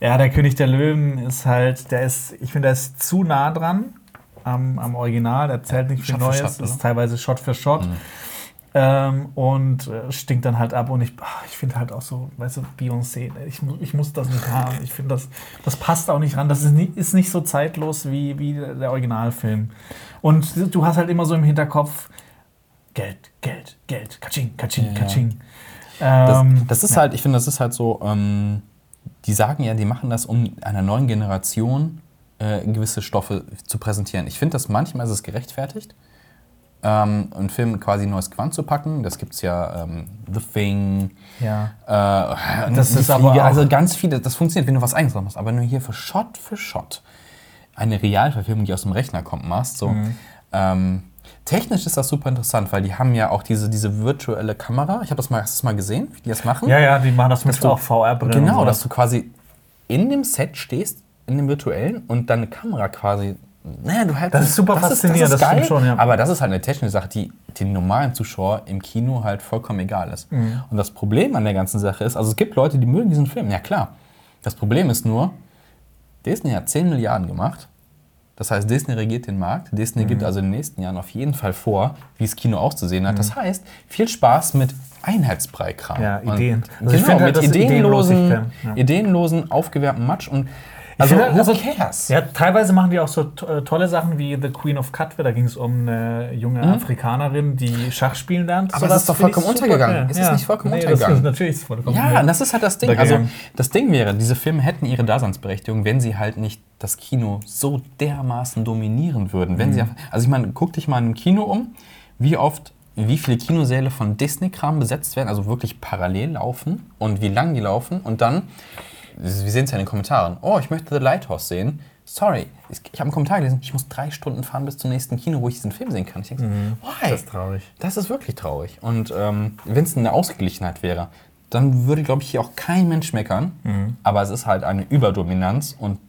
Ja, der König der Löwen ist halt, der ist, ich finde, der ist zu nah dran am, am Original. Der erzählt nicht viel Neues, Shot, ist? Mhm. teilweise Shot für Shot. Ähm, und äh, stinkt dann halt ab und ich, ach, ich finde halt auch so, weißt du, Beyoncé, ich, mu- ich muss das nicht haben. Ich finde, das, das passt auch nicht ran. Das ist nicht, ist nicht so zeitlos wie, wie der Originalfilm. Und du hast halt immer so im Hinterkopf, Geld, Geld, Geld, Katsching, Katsching, Ja. Katsching. Das, Ähm, das ist halt, ich finde, das ist halt so, ähm, die sagen ja, die machen das, um einer neuen Generation äh, gewisse Stoffe zu präsentieren. Ich finde, dass manchmal ist es gerechtfertigt, ähm, einen Film quasi ein neues Quant zu packen. Das gibt es ja, ähm, The Thing, ja. äh, Das ist aber Fliege, auch- also ganz viele, das funktioniert, wenn du was eigenes machst, aber nur hier für Shot für Shot eine Realverfilmung, die aus dem Rechner kommt, machst. So. Mhm. Ähm, technisch ist das super interessant, weil die haben ja auch diese, diese virtuelle Kamera. Ich habe das mal, hast das mal gesehen, wie die das machen? ja, ja, die machen das mit auch VR-Brillen. Genau, dass du quasi in dem Set stehst, in dem virtuellen und deine Kamera quasi. Naja, du halt, Das ist super faszinierend, das stimmt schon, ja. Aber das ist halt eine technische Sache, die den normalen Zuschauer im Kino halt vollkommen egal ist. Mhm. Und das Problem an der ganzen Sache ist, also es gibt Leute, die mögen diesen Film, ja klar. Das Problem ist nur, Disney hat 10 Milliarden gemacht. Das heißt, Disney regiert den Markt. Disney Mhm. gibt also in den nächsten Jahren auf jeden Fall vor, wie das Kino auszusehen hat. Das heißt, viel Spaß mit Einheitsbrei-Kram. Mhm. Ja, Und- Ideen. Also ich genau, halt, mit ideenlosen, Ideenlosigkeit, ja. ideenlosen, aufgewärmten Matsch. Und also, finde, who also- cares? Ja, teilweise machen die auch so äh, tolle Sachen wie The Queen of Cutway. Da ging es um eine junge Afrikanerin, die Schach spielen lernt. Mhm. Aber es Sowas ist doch vollkommen untergegangen. geil. Ist es nicht vollkommen nee, untergegangen? Das ist, natürlich ist es vollkommen Ja, das ist halt das Ding. Also, das Ding wäre, diese Filme hätten ihre Daseinsberechtigung, wenn sie halt nicht das Kino so dermaßen dominieren würden. Wenn Mhm. sie, also ich meine, guck dich mal im Kino um, wie oft, wie viele Kinosäle von Disney-Kram besetzt werden, also wirklich parallel laufen und wie lang die laufen und dann, wir sehen es ja in den Kommentaren, oh, ich möchte The Lighthouse sehen. Sorry, ich, habe einen Kommentar gelesen, ich muss drei Stunden fahren bis zum nächsten Kino, wo ich diesen Film sehen kann. Ich denke, so, why? Das ist traurig. Das ist wirklich traurig. Und ähm, wenn es eine Ausgeglichenheit wäre, dann würde, glaube ich, hier auch kein Mensch meckern. Mhm. Aber es ist halt eine Überdominanz. Und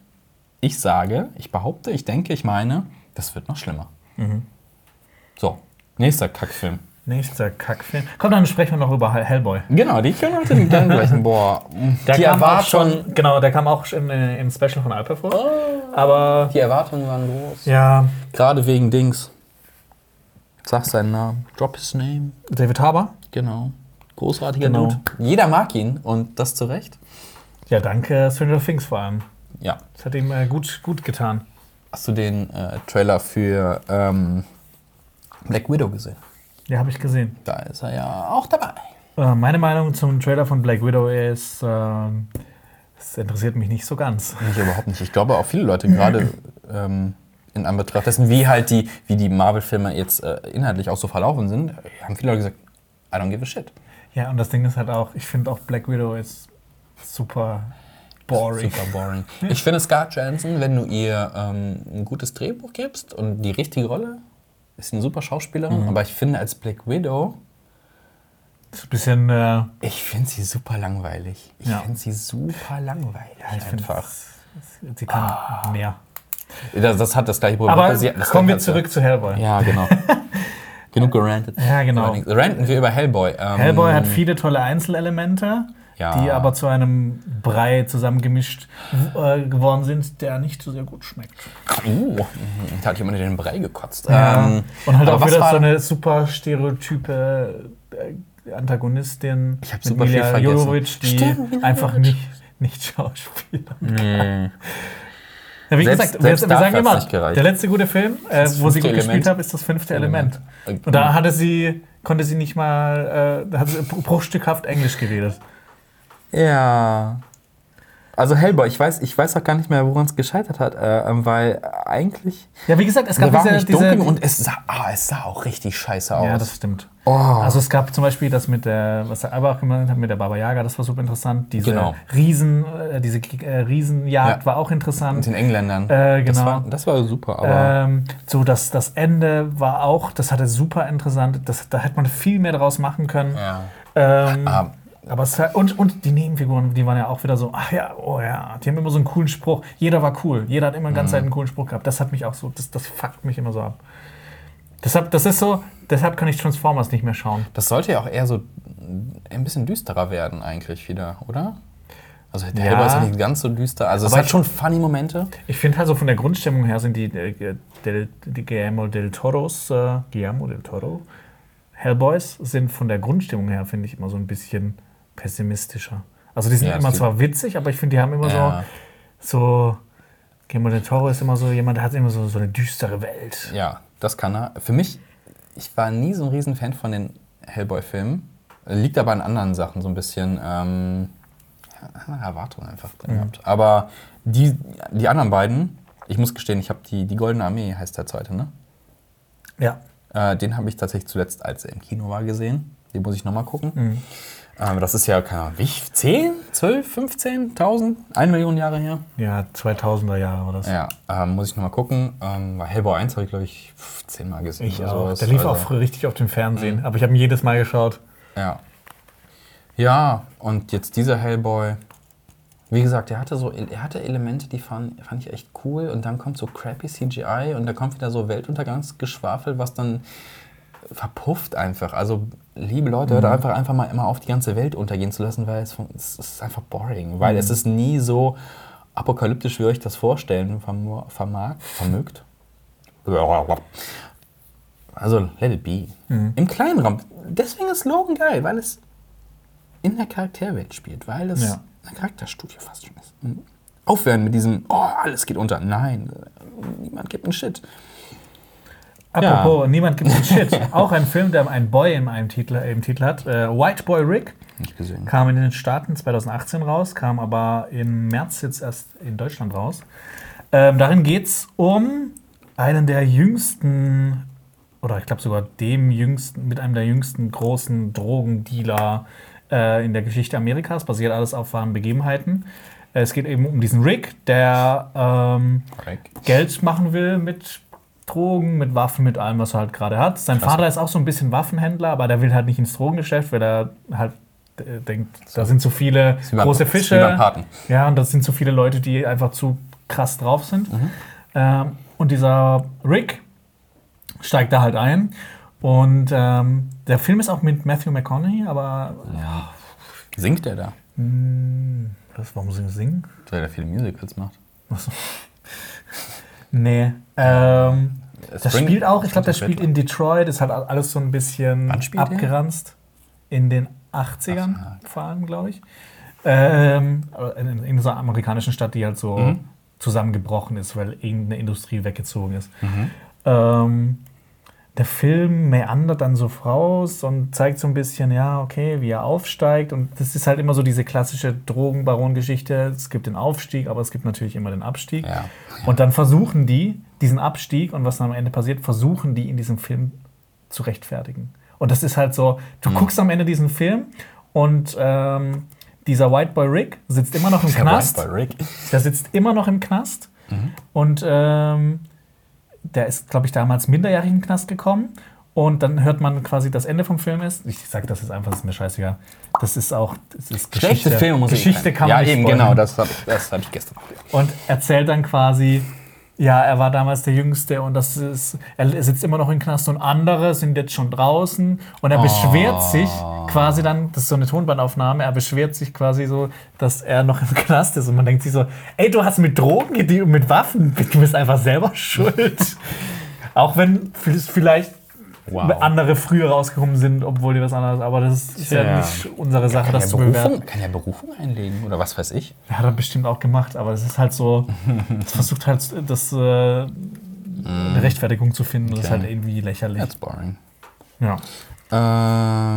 ich sage, ich behaupte, ich denke, ich meine, das wird noch schlimmer. Mhm. So, nächster Kackfilm. Nächster Kackfilm. Komm, dann sprechen wir noch über Hell- Hellboy. Genau, die können heute dann gleichen. Boah, Der die, kam auch schon, genau, der kam auch im, äh, im Special von Alper vor. Oh. Aber die Erwartungen waren groß. ja, Gerade wegen Dings. Sag seinen Namen. Drop his name. David Harbour. Genau. Großartiger Genau. Dude. Jeder mag ihn und das zu Recht. Ja, danke Stranger Things vor allem. Ja. Das hat ihm äh, gut, gut getan. Hast du den äh, Trailer für ähm, Black Widow gesehen? Ja, habe ich gesehen. Da ist er ja auch dabei. Äh, meine Meinung zum Trailer von Black Widow ist, ähm, es interessiert mich nicht so ganz. Mich überhaupt nicht. Ich glaube auch viele Leute gerade ähm, in Anbetracht dessen, wie halt die, wie die Marvel-Filme jetzt äh, inhaltlich auch so verlaufen sind, haben viele Leute gesagt, I don't give a shit. Ja, und das Ding ist halt auch, ich finde auch Black Widow ist super boring. Super boring. Ich finde Scarlett Johansson, wenn du ihr ähm, ein gutes Drehbuch gibst und die richtige Rolle, ist eine super Schauspielerin, aber ich finde als Black Widow, ein bisschen, äh, ich finde sie super langweilig. Ich Ja. finde sie super langweilig. ich einfach. sie kann mehr. Das, das hat das gleiche Problem. Aber Sie- kommen wir zurück zu Hellboy. Ja, genau. Genug gerantet. Ja, genau. Ranten wir über Hellboy. Ähm, Hellboy hat viele tolle Einzelelemente, Ja. die aber zu einem Brei zusammengemischt äh, geworden sind, der nicht so sehr gut schmeckt. Uh, da hat jemand in den Brei gekotzt. Ja. Ähm, Und halt auch wieder so eine super stereotype äh, Antagonistin Ich hab mit super viel Mila vergessen. Jovovich, die Stimmt, einfach nicht, nicht Schauspielern Nee. Ja, wie Selbst- gesagt, wir, selbst wir sagen immer, der letzte gute Film, äh, wo sie gut gespielt hat, ist das fünfte Element. Element. Und da hatte sie, konnte sie nicht mal, äh, da hat sie bruchstückhaft Englisch geredet. Ja. Also Hellboy, ich weiß, ich weiß auch gar nicht mehr, woran es gescheitert hat, äh, ähm, weil eigentlich Ja, wie gesagt, es gab diese, nicht diese dunkel und es sah, ah, es sah auch richtig scheiße aus. Ja, das stimmt. oh. Also es gab zum Beispiel das mit der, was der Alba auch gemeint hat, mit der Baba Yaga, das war super interessant. Diese Genau. Riesen, äh, diese äh, Riesenjagd Ja. war auch mit interessant. den Engländern. Äh, Das genau. war, das war super, aber Ähm, so, das, das Ende war auch, das hatte super interessant, das, da hätte man viel mehr draus machen können. ja. Ähm, Ah, aber es, und, und die Nebenfiguren, die waren ja auch wieder so, ach ja, oh ja, die haben immer so einen coolen Spruch. Jeder war cool, jeder hat immer eine ganze Zeit einen coolen Spruch gehabt. Das hat mich auch so, das, das fuckt mich immer so ab. Deshalb, das ist so, deshalb kann ich Transformers nicht mehr schauen. das sollte ja auch eher so ein bisschen düsterer werden eigentlich wieder, oder? Also der Ja. Hellboy ist ja nicht ganz so düster. Also es hat ich- schon funny Momente. Ich finde halt so von der Grundstimmung her sind die, äh, del, die Guillermo del Toros, äh, Guillermo del Toro, Hellboys sind von der Grundstimmung her, finde ich, immer so ein bisschen pessimistischer. Also die sind Ja, immer zwar witzig, aber ich finde, die haben immer Ja. so, so, Guillermo del Toro ist immer so jemand, der hat immer so, so eine düstere Welt. Ja, das kann er. Für mich ich war nie so ein Riesenfan von den Hellboy-Filmen. Liegt aber an anderen Sachen so ein bisschen. Ähm, andere Erwartungen einfach drin gehabt. Aber die, die anderen beiden, ich muss gestehen, ich habe die, die Goldene Armee, heißt der zweite, ne? Ja. Äh, den habe ich tatsächlich zuletzt, als er im Kino war, gesehen. Den muss ich nochmal gucken. Mhm. Ähm, das ist ja, keine Ahnung, wie, 10, 12, 15, 1000, 1 Million Jahre her. Ja, 2000er Jahre war das. Ja, ähm, muss ich nochmal gucken. Ähm, bei Hellboy 1 habe ich, glaube ich, 10 Mal gesehen. Ich oder auch. sowas. Der lief auch Also, früher richtig auf dem Fernsehen, aber ich habe ihn jedes Mal geschaut. Ja. Ja, und jetzt dieser Hellboy. Wie gesagt, er hatte so, er hatte Elemente, die fand, fand ich echt cool. Und dann kommt so crappy CGI und da kommt wieder so Weltuntergangsgeschwafel, was dann verpufft einfach. Also, liebe Leute, hört einfach, einfach mal immer auf, die ganze Welt untergehen zu lassen, weil es, es ist einfach boring. Weil es ist nie so apokalyptisch, wie ihr euch das vorstellen vermag, vermögt. Also, let it be. Im kleinen Raum. Deswegen ist Logan geil, weil es in der Charakterwelt spielt, weil es Ja. eine Charakterstudie fast schon ist. Mhm. Aufhören mit diesem, oh, alles geht unter. Nein, niemand gibt einen Shit. Apropos, niemand gibt einen Shit. Auch ein Film, der ein Boy in einem Titel, im Titel hat. Äh, White Boy Rick Nicht gesehen. kam in den Staaten 2018 raus, kam aber im März jetzt erst in Deutschland raus. Ähm, darin geht es um einen der jüngsten, oder ich glaube sogar dem jüngsten, mit einem der jüngsten großen Drogendealer äh, in der Geschichte Amerikas. Basiert alles auf wahren Begebenheiten. Es geht eben um diesen Rick, der ähm, Geld machen will mit Drogen, mit Waffen, mit allem, was er halt gerade hat. Sein Vater ist auch so ein bisschen Waffenhändler, aber der will halt nicht ins Drogengeschäft, weil er halt äh, denkt, da sind zu viele große Fische. Ja, und das sind zu viele Leute, die einfach zu krass drauf sind. Ähm, und dieser Rick steigt da halt ein. Und ähm, der Film ist auch mit Matthew McConaughey, aber Singt der da? was, warum sie singen? Weil er viele Musicals macht. Nee. Ähm, das Spring- spielt auch, ich glaube, das spielt in Detroit, ist halt alles so ein bisschen spielt der? abgeranzt. In den 80ern vor allem, glaube ich. Ähm, in, in so einer amerikanischen Stadt, die halt so Mhm. zusammengebrochen ist, weil irgendeine Industrie weggezogen ist. Mhm. Ähm, der Film meandert dann so raus und zeigt so ein bisschen, ja, okay, wie er aufsteigt. Und das ist halt immer so diese klassische Drogenbaron-Geschichte. Es gibt den Aufstieg, aber es gibt natürlich immer den Abstieg. Ja. Und dann versuchen die, diesen Abstieg und was dann am Ende passiert, versuchen die in diesem Film zu rechtfertigen. Und das ist halt so, du guckst am Ende diesen Film und ähm, dieser White Boy Rick sitzt immer noch im Der Knast. White Boy Rick. Der sitzt immer noch im Knast. Und ähm, der ist, glaube ich, damals minderjährig in den Knast gekommen. Und dann hört man quasi, das Ende vom Film ist. Ich sage das jetzt einfach, das ist mir scheißegal. Das ist auch. Das ist Schlechte Filme muss Geschichte ich kann Ja, man nicht eben, spoilern. genau, das habe ich, das hab ich gestern auch. Und erzählt dann quasi, ja, er war damals der Jüngste und das ist, er sitzt immer noch im Knast und andere sind jetzt schon draußen und er beschwert sich quasi dann, das ist so eine Tonbandaufnahme, er beschwert sich quasi so, dass er noch im Knast ist und man denkt sich so, ey, du hast mit Drogen gedealt und mit Waffen, du bist einfach selber schuld. Auch wenn vielleicht Wow. andere früher rausgekommen sind, obwohl die was anderes, aber das ist ja, Tja. nicht unsere Sache, Kann das ja zu bewerten. Berufung, kann ja Berufung einlegen oder was weiß ich. Ja, hat er bestimmt auch gemacht, aber es ist halt so, es versucht halt das, äh, eine Rechtfertigung zu finden. Das ist Okay. halt irgendwie lächerlich. That's boring. Ja.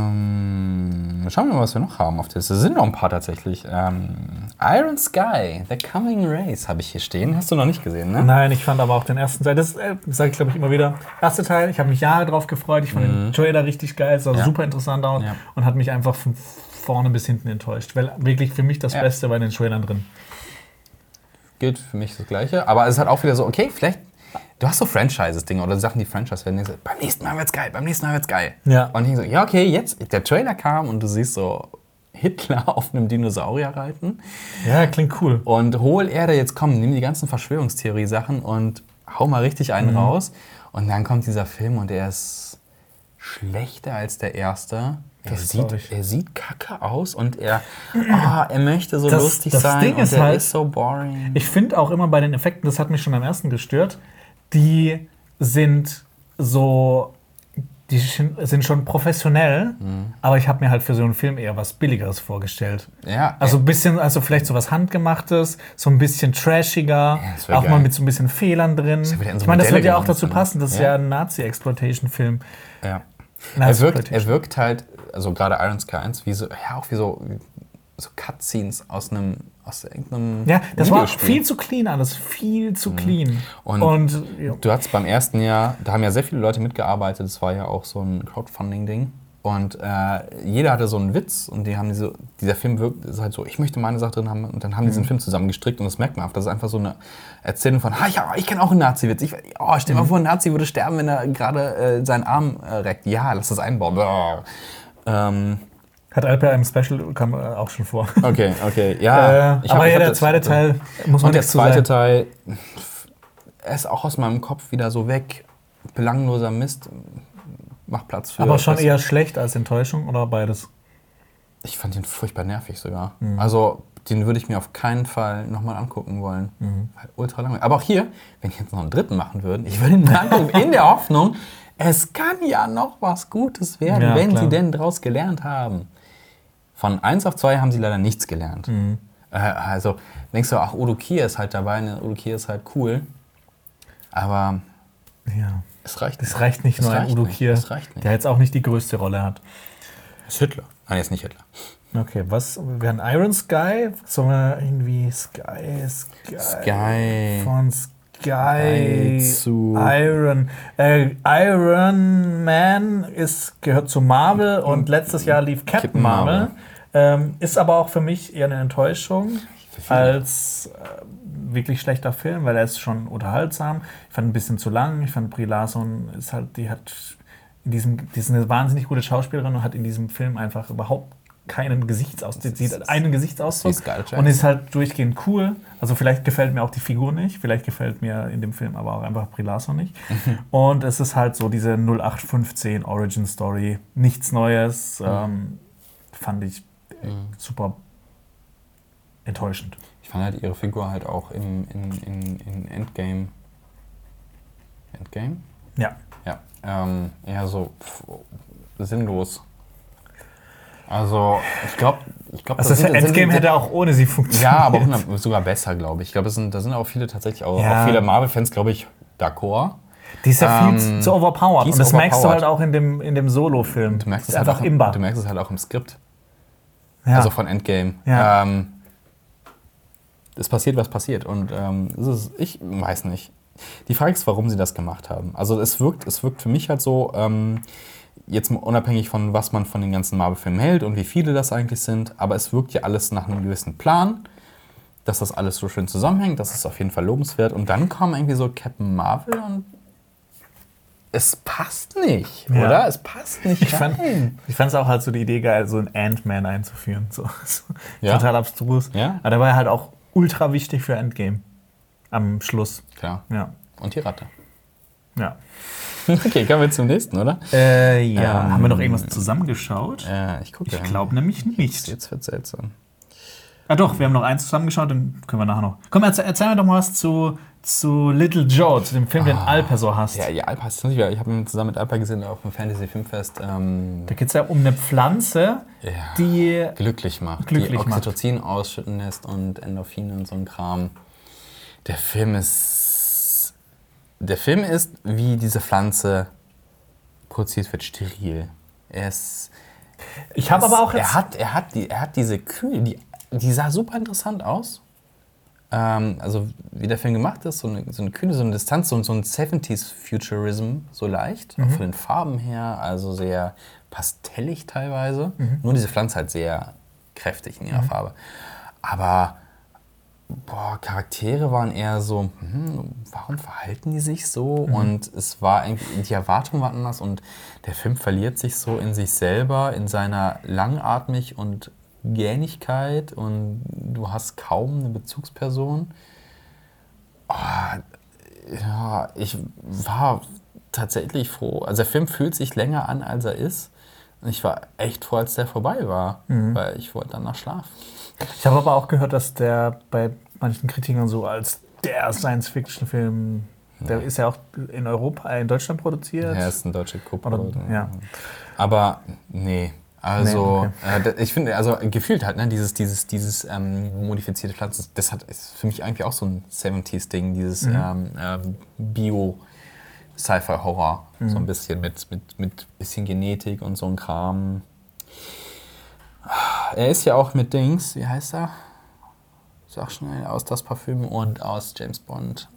Ähm, schauen wir mal, was wir noch haben auf der Liste. Es sind noch ein paar tatsächlich. Ähm, Iron Sky, The Coming Race habe ich hier stehen. Hast du noch nicht gesehen, ne? Nein, ich fand aber auch den ersten Teil, das äh, sage ich glaube ich immer wieder, erste Teil, ich habe mich Jahre drauf gefreut, ich fand den Trailer richtig geil, es sah Mhm. Ja. super interessant aus Ja. und hat mich einfach von vorne bis hinten enttäuscht, weil wirklich für mich das Ja. Beste bei den Trailern drin. Gilt für mich das Gleiche. Aber es ist halt auch wieder so, okay, vielleicht. Du hast so Franchises-Dinge oder Sachen, die Franchise werden. du, Beim nächsten Mal wird's geil, beim nächsten Mal wird's geil. Ja. Und ich so, ja, okay, jetzt, der Trailer kam und du siehst so Hitler auf einem Dinosaurier reiten. Ja, klingt cool. Und Hohlerde, jetzt komm, nimm die ganzen Verschwörungstheorie-Sachen und hau mal richtig einen raus. Und dann kommt dieser Film und er ist schlechter als der erste. Er Das sieht, er sieht kacke aus und er, ah, er möchte so Das- lustig das sein Ding und ist er halt- ist so boring. Ich finde auch immer bei den Effekten, das hat mich schon am ersten gestört, die sind so, die sind schon professionell, Mhm. aber ich habe mir halt für so einen Film eher was Billigeres vorgestellt. Ja, Also ein bisschen, also vielleicht so was Handgemachtes, so ein bisschen trashiger, wär auch geil. mal mit so ein bisschen Fehlern drin. so ich meine, das wird ja auch dazu ne? passen, das ist Ja. ja ein Nazi-Exploitation-Film. Ja. Na, Er wirkt, er wirkt halt, also gerade Iron Sky 1, wie so, ja, auch wie so, wie so Cutscenes aus einem, aus irgendeinem Ja, das war viel zu clean alles, viel zu clean. Und- Und, ja. Du hattest beim ersten Jahr, da haben ja sehr viele Leute mitgearbeitet, das war ja auch so ein Crowdfunding-Ding. Und äh, jeder hatte so einen Witz und die haben diese, dieser Film wirkt ist halt so, ich möchte meine Sache drin haben und dann haben die Mhm. diesen Film zusammengestrickt und das merkt man auch. Das ist einfach so eine Erzählung von, ha, ja, ich kenne auch einen Nazi-Witz. Ich, oh, stell dir Mhm. mal vor, ein Nazi würde sterben, wenn er gerade äh, seinen Arm äh, reckt. Ja, lass das einbauen. Ähm, hat Alper im Special kam äh, auch schon vor. okay, okay, ja. äh, ich hab- aber ich ja, der das- zweite Teil muss man Und der zweite sagen. Teil ist auch aus meinem Kopf wieder so weg. Belangloser Mist. Macht Platz für. Aber schon das- eher schlecht als Enttäuschung oder beides? Ich fand den furchtbar nervig sogar. Mhm. Also, den würde ich mir auf keinen Fall nochmal angucken wollen. Mhm. Ultra langweilig. Aber auch hier, wenn ich jetzt noch einen dritten machen würde, ich würde ihn mir angucken, in der Hoffnung, es kann ja noch was Gutes werden, Ja, wenn klar. sie denn draus gelernt haben. Von 1 auf 2 haben sie leider nichts gelernt. Mhm. Äh, also denkst du, ach, Udo Kier ist halt dabei, ne? Udo Kier ist halt cool. Aber Ja. es reicht Es reicht nicht Es nur ein reicht Udo nicht, Kier, nicht. der jetzt auch nicht die größte Rolle hat. Das ist Hitler. Nein, jetzt nicht Hitler. Okay, was? Wir haben Iron Sky. Sollen wir irgendwie Sky, Sky, Sky. von Sky, Sky zu- Iron. Äh, Iron Man ist, gehört zu Marvel und letztes Jahr lief Captain Captain Marvel. Marvel. Ähm, ist aber auch für mich eher eine Enttäuschung als äh, wirklich schlechter Film, weil er ist schon unterhaltsam. Ich fand ihn ein bisschen zu lang. Ich fand Brie Larson ist halt, die hat in diesem, die ist eine wahnsinnig gute Schauspielerin und hat in diesem Film einfach überhaupt keinen Gesichtsausdruck. Sie hat einen Gesichtsausdruck ist und ist halt durchgehend cool. Also vielleicht gefällt mir auch die Figur nicht, vielleicht gefällt mir in dem Film aber auch einfach Brie Larson nicht. und es ist halt so diese 0815 Origin Story, nichts Neues. Ähm, fand ich äh, super enttäuschend. Ich fand halt ihre Figur halt auch im, in, in, in Endgame. Endgame? Ja. Ja. Ähm, eher so pff, sinnlos. Also, ich glaube, ich glaube, Also das Endgame hätte auch ohne sie funktioniert. Ja, aber 100 sogar besser, glaube ich. Ich glaube, sind, da sind auch viele tatsächlich auch, Ja. auch viele Marvel-Fans, glaube ich, d'accord. Die ist ja viel Ähm, zu- zu overpowered. Und das merkst du overpowered. halt auch in dem, in dem Solo-Film. Du merkst, ist es halt auch, du merkst es halt auch im Skript. Ja. Also von Endgame. Ja. Ähm, es passiert, was passiert. Und ähm, ist, ich weiß nicht. Die Frage ist, warum sie das gemacht haben. Also es wirkt, es wirkt für mich halt so, ähm, jetzt unabhängig von was man von den ganzen Marvel-Filmen hält und wie viele das eigentlich sind, aber es wirkt ja alles nach einem gewissen Plan, dass das alles so schön zusammenhängt, das ist auf jeden Fall lobenswert. Und dann kam irgendwie so Captain Marvel und es passt nicht, Ja. oder? Es passt nicht Ich fand rein. ich fand's auch halt so die Idee geil, so einen Ant-Man einzuführen. So, so Ja. Total abstrus. Ja. Aber der war halt auch ultra wichtig für Endgame. Am Schluss. Klar. Ja. Und die Ratte. Ja. Okay, kommen wir zum nächsten, oder? Äh, ja. Ähm, Haben wir noch irgendwas zusammengeschaut? Äh, ich gucke. ich glaube nämlich nicht. Jetzt wird seltsam. Ah doch, wir haben noch eins zusammengeschaut, dann können wir nachher noch. Komm, erzähl, erzähl mir doch mal was zu, zu Little Joe, zu dem Film, den Alper so hasst. Ja, ja, Alpa ist nicht wieder. Ich habe ihn zusammen mit Alpa gesehen auf dem Fantasy Filmfest. Ähm, Da geht es ja um eine Pflanze, ja, die. glücklich macht. Glücklich die macht. Oxytocin ausschütten lässt und Endorphine und so ein Kram. Der Film ist. Der Film ist, wie diese Pflanze produziert wird, steril. Er ist. Ich habe aber auch jetzt. Er hat, er hat, die, er hat diese Kühe, die, die sah super interessant aus. Ähm, also, wie der Film gemacht ist, so eine, so eine kühle, so eine Distanz, so, so ein 70s Futurism, so leicht, auch von den Farben her, also sehr pastellig teilweise. Nur diese Pflanze halt sehr kräftig in ihrer Farbe. Aber boah, Charaktere waren eher so, hm, warum verhalten die sich so? Und es war eigentlich, die Erwartung war anders und der Film verliert sich so in sich selber, in seiner Langatmig und Gähnigkeit und du hast kaum eine Bezugsperson. Ah, ja, ich war tatsächlich froh. Also der Film fühlt sich länger an, als er ist. Und ich war echt froh, als der vorbei war, weil ich wollte danach schlafen. Ich habe aber auch gehört, dass der bei manchen Kritikern so als der Science-Fiction-Film Der ist ja auch in Europa, in Deutschland produziert. Er ist ein deutscher Oder, Co-Produktion. ja. Aber nee. Also, Nee, äh, da- ich finde, also gefühlt halt, ne, dieses, dieses, dieses ähm, modifizierte Pflanzen, das hat, ist für mich eigentlich auch so ein 70s-Ding, dieses Mhm. ähm, ähm, Bio-Sci-Fi-Horror. Mhm. So ein bisschen mit, mit, mit bisschen Genetik und so ein Kram. Er ist ja auch mit Dings, wie heißt er? Sag schnell, aus das Parfüm und aus James Bond.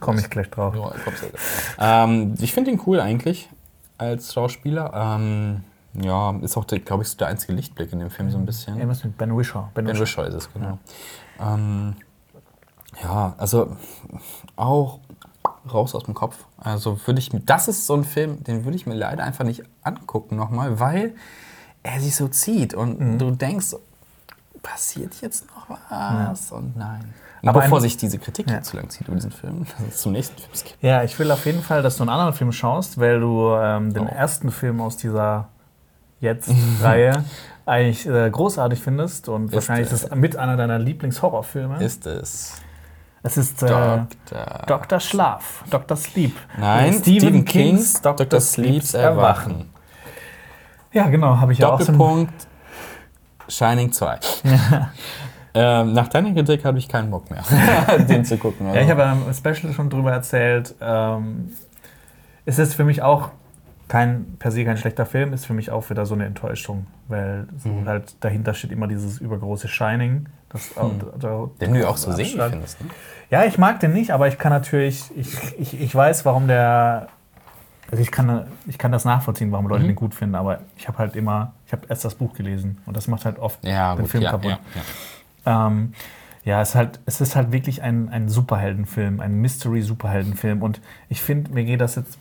Komme ich gleich drauf. Ja, ich, ähm, ich finde ihn cool eigentlich als Schauspieler. Ähm, ja, ist auch, glaube ich, so der einzige Lichtblick in dem Film so ein bisschen. Irgendwas mit Ben Wishaw. Ben, Ben. Wishaw ist es, genau. Ähm, ja, also auch raus aus dem Kopf. Also würde ich, mir- das ist so ein Film, den würde ich mir leider einfach nicht angucken nochmal, weil er sich so zieht und Mhm. du denkst, passiert jetzt noch was? Und nein. Und Aber bevor ein- sich diese Kritik Ja. zu lang zieht über diesen Film, dass es zum nächsten Film gibt. Ja, ich will auf jeden Fall, dass du einen anderen Film schaust, weil du ähm, den Oh. ersten Film aus dieser Jetzt-Reihe eigentlich äh, großartig findest und Ist wahrscheinlich ist es mit einer deiner Lieblingshorrorfilme. Ist es es ist äh, Dr. Dr. Schlaf, Dr. Sleep. Nein, Stephen, Stephen Kings Kings Dr. Sleeps Erwachen. Ja, genau, habe ich ja auch Doppelpunkt Shining 2. ähm, nach deiner Kritik habe ich keinen Bock mehr, den zu gucken. Also. Ja, ich habe ja im Special schon drüber erzählt. Ähm, es ist für mich auch kein per se kein schlechter Film, ist für mich auch wieder so eine Enttäuschung, weil so Mhm. halt dahinter steht immer dieses übergroße Shining. Das, da, den du ja auch so sehen findest. Ne? Ja, ich mag den nicht, aber ich kann natürlich, ich, ich, ich weiß, warum der. Also ich kann, ich kann das nachvollziehen, warum Mhm. Leute den gut finden, aber ich habe halt immer, ich habe erst das Buch gelesen und das macht halt oft Ja, den gut, Film ja, kaputt. ja. Ähm, ja, es ist, halt, es ist halt wirklich ein, ein Superheldenfilm, ein Mystery-Superheldenfilm. Und ich finde, mir geht das jetzt.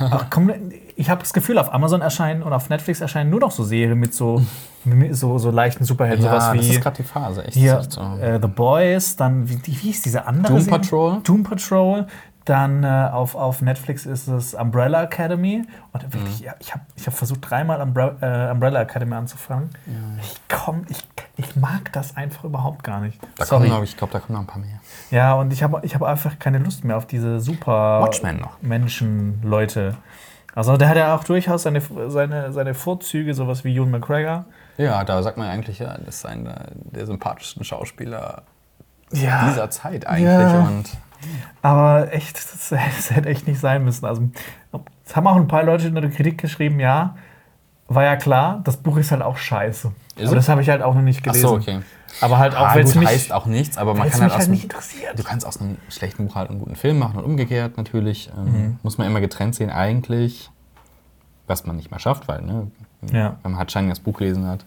Ach, komm, ich habe das Gefühl, auf Amazon erscheinen und auf Netflix erscheinen nur noch so Serien mit so, mit so, so leichten Superhelden. Ja, sowas das wie ist gerade die Phase. Echt, hier, Das so. äh, The Boys, dann, wie, wie hieß diese andere Doom Serie? Patrol. Doom Patrol. Dann äh, auf, auf Netflix ist es Umbrella Academy. Und wirklich, Mhm. ja, ich habe ich hab versucht, dreimal Umbre äh, Umbrella Academy anzufangen. Ich komm, ich, ich mag das einfach überhaupt gar nicht. da Sorry. kommen ich glaube, da kommen noch ein paar mehr. Ja, und ich habe ich hab einfach keine Lust mehr auf diese super Watchmen noch. Menschen, Leute. Also der hat ja auch durchaus seine, seine, seine Vorzüge, sowas wie Ewan McGregor. Ja, da sagt man eigentlich, ja, das ist einer der sympathischsten Schauspieler Ja. dieser Zeit eigentlich. Ja. Und Aber echt, das, das hätte echt nicht sein müssen. Also, es haben auch ein paar Leute in der Kritik geschrieben, ja, war ja klar, das Buch ist halt auch scheiße. Ist aber das habe ich halt auch noch nicht Ach gelesen. so, okay. Aber halt auch, Ah, wenn es mich, heißt auch nichts, aber man kann halt halt nicht interessiert. Du kannst aus einem schlechten Buch halt einen guten Film machen und umgekehrt natürlich. Ähm, Mhm. Muss man immer getrennt sehen, eigentlich. Was man nicht mehr schafft, weil, ne, Ja. wenn man halt Shining das Buch gelesen hat.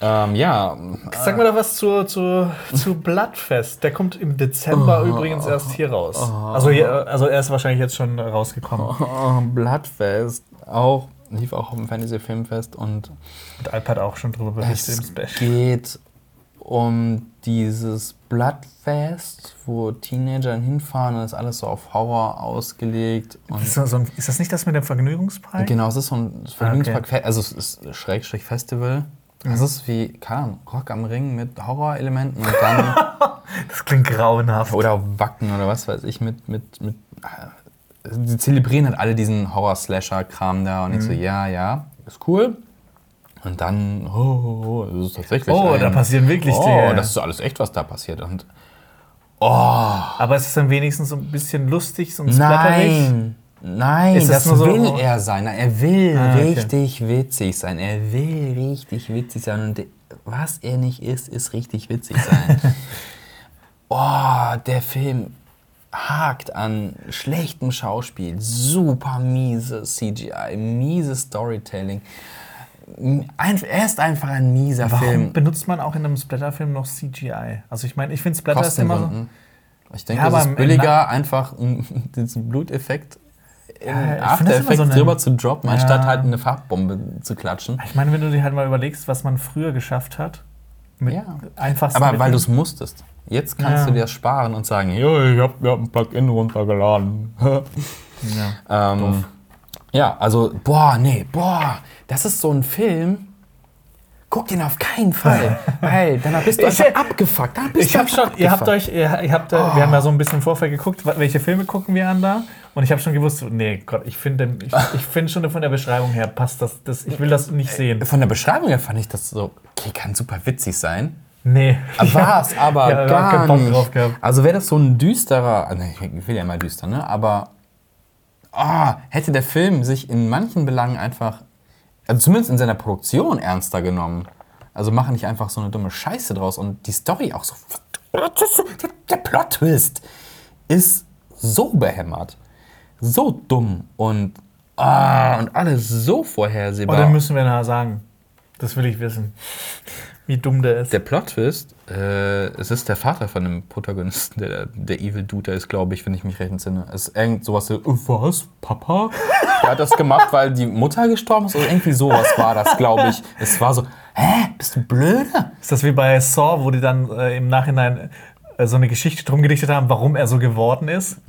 Ähm, ja, Sag mal doch was zu, zu, zu Bloodfest. Der kommt im Dezember übrigens erst hier raus. Also, hier, also er ist wahrscheinlich jetzt schon rausgekommen. oh, Bloodfest auch, lief auch auf dem Fantasy Filmfest und Und Alp hat auch schon drüber berichtet im es Special. geht um dieses Bloodfest, wo Teenager hinfahren und ist alles so auf Horror ausgelegt. Ist das, so ein, ist das nicht das mit dem Vergnügungspark? Genau, es ist so ein Vergnügungspark, also es ist Schrägstrich Festival. Es ist wie, keine Ahnung, Rock am Ring mit Horrorelementen und dann, Das klingt grauenhaft. oder Wacken oder was weiß ich, mit, mit, mit, äh, die zelebrieren halt alle diesen Horror-Slasher-Kram da und ich so, ja, ja, ist cool. Und dann, oh, oh, oh, das ist tatsächlich Oh, ein, da passieren wirklich oh, Dinge. das ist alles echt, was da passiert. Und Aber es ist dann wenigstens so ein bisschen lustig, so ein splatterig. Nein, nein, Ist das das, so- will er sein. Er will Ah, okay. richtig witzig sein. Er will richtig witzig sein. Und was er nicht ist, ist richtig witzig sein. oh, der Film hakt an schlechtem Schauspiel, super miese CGI, mieses Storytelling. Ein, er ist einfach ein mieser Warum Film. benutzt man auch in einem Splatterfilm noch CGI? Also ich meine, ich finde Splatter ist immer so. Ich denke, Ja, es ist billiger, einfach diesen Bluteffekt in ich find After Effects so drüber zu droppen, Ja. anstatt halt eine Farbbombe zu klatschen. Ich meine, wenn du dir halt mal überlegst, was man früher geschafft hat, mit Ja. einfachsten Aber weil du es musstest. Jetzt kannst Ja. du dir das sparen und sagen, jo, ich hab mir ein Plugin runtergeladen. Ja. ähm, ja, also, boah, nee, boah, das ist so ein Film, guck den auf keinen Fall. weil dann bist du Ich- einfach abgefuckt. Dann bist Ich du habe schon, einfach ihr habt abgefuckt. euch, ihr, ihr habt, äh, wir haben ja so ein bisschen im Vorfeld geguckt, welche Filme gucken wir an da. Und ich habe schon gewusst, nee, Gott, ich finde, ich, ich finde schon von der Beschreibung her passt das, das, ich will das nicht sehen. Von der Beschreibung her fand ich das so, okay, kann super witzig sein. Nee. War es aber Ja, gar nicht. drauf gehabt. Also wäre das so ein düsterer, also ich will ja immer düster, ne? Aber ah, hätte der Film sich in manchen Belangen einfach, also zumindest in seiner Produktion ernster genommen. Also machen nicht einfach so eine dumme Scheiße draus und die Story auch so. Der Plot-Twist ist so behämmert, so dumm und, ah, und alles so vorhersehbar. Oder müssen wir nachher sagen? Das will ich wissen. Wie dumm der ist. Der Plot-Twist, äh, es ist der Vater von dem Protagonisten, der, der Evil Dude ist, glaube ich, wenn ich mich recht entsinne. Es ist irgend sowas so, äh, was, Papa? Der hat das gemacht, weil die Mutter gestorben ist oder irgendwie sowas war das, glaube ich. Es war so, hä, bist du blöde? Ist das wie bei Saw, wo die dann äh, im Nachhinein so eine Geschichte drum gedichtet haben, warum er so geworden ist?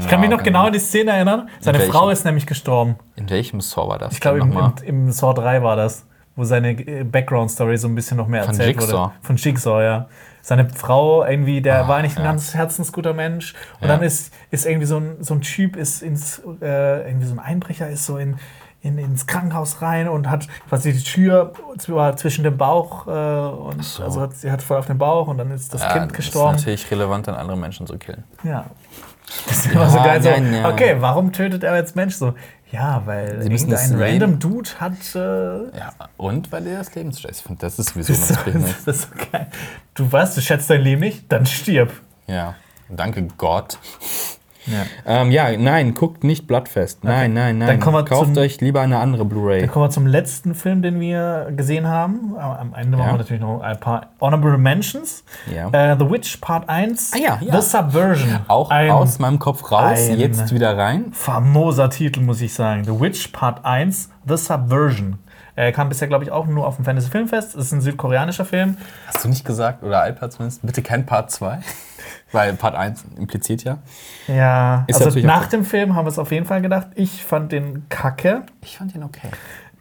ich kann mich noch okay. genau an die Szene erinnern. Seine? Frau ist nämlich gestorben. In welchem Saw war das? Ich glaube, im, im, im Saw 3 war das, wo seine äh, Background-Story so ein bisschen noch mehr Von erzählt Jigsaw. wurde. Von Jigsaw, ja. Seine Frau irgendwie, der Ah, war nicht ein ja. ganz herzensguter Mensch. Und Ja. dann ist, ist irgendwie so ein, so ein Typ, ist ins, äh, irgendwie so ein Einbrecher, ist so in, in, ins Krankenhaus rein und hat quasi die Tür zw- zwischen dem Bauch äh, und so. also hat, sie hat voll auf den Bauch und dann ist das ja, Kind das gestorben. ist natürlich relevant, dann andere Menschen zu killen. Ja. Das ist immer so geil. So, nein, ja. Okay, warum tötet er jetzt Mensch so? Ja, weil das Leben- random Dude hat. Äh, Ja, und weil er das Leben Ich finde, das ist sowieso das, was ist, das ist so geil. Du weißt, du schätzt dein Leben nicht, dann stirb. Ja, danke Gott. Ja. Ähm, ja, nein, guckt nicht Bloodfest. Nein, nein, nein. Dann kommen wir Kauft zum- euch lieber eine andere Blu-ray. Dann kommen wir zum letzten Film, den wir gesehen haben. Am Ende Ja. machen wir natürlich noch ein paar Honorable Mentions. Ja. Äh, The Witch Part 1. Ah ja, ja. The Subversion. Auch ein aus meinem Kopf raus, jetzt wieder rein. famoser Titel, muss ich sagen. The Witch Part 1, The Subversion. Er kam bisher, glaube ich, auch nur auf dem Fantasy Filmfest. Es ist ein südkoreanischer Film. Hast du nicht gesagt, oder Alper zumindest, bitte kein Part 2? Weil Part 1 impliziert ja. Ja, Ist also nach dem Film haben wir es auf jeden Fall gedacht. Ich fand den kacke. Ich fand ihn okay.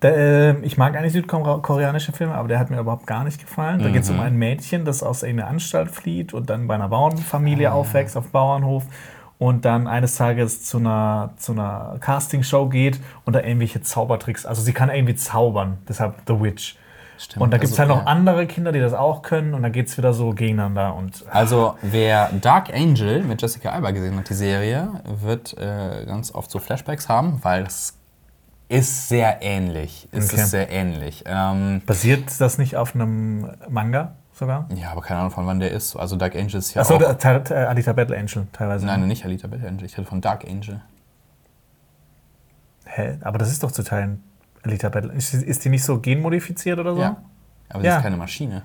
Der, äh, ich mag eigentlich südkoreanische Filme, aber der hat mir überhaupt gar nicht gefallen. Da geht es um Mhm. ein Mädchen, das aus einer Anstalt flieht und dann bei einer Bauernfamilie Ah. aufwächst, auf Bauernhof und dann eines Tages zu einer, zu einer Castingshow geht und da irgendwelche Zaubertricks, also sie kann irgendwie zaubern, deshalb The Witch. Stimmt. Und da gibt es Also, halt noch ja. andere Kinder, die das auch können und dann geht es wieder so gegeneinander und Also, wer Dark Angel mit Jessica Alba gesehen hat, die Serie, wird äh, ganz oft so Flashbacks haben, weil es ist sehr ähnlich. Es Okay. ist sehr ähnlich. Ähm, basiert das nicht auf einem Manga sogar? ja, aber keine Ahnung, von wann der ist. Also, Dark Angel ist ja Achso, auch... te- te- Alita Battle Angel teilweise. Nein, nicht Alita Battle Angel. Ich hatte von Dark Angel. Hä? Aber das ist doch zu teilen Alita Battle. Ist, ist die nicht so genmodifiziert oder so? Ja. Aber sie Ja. ist keine Maschine.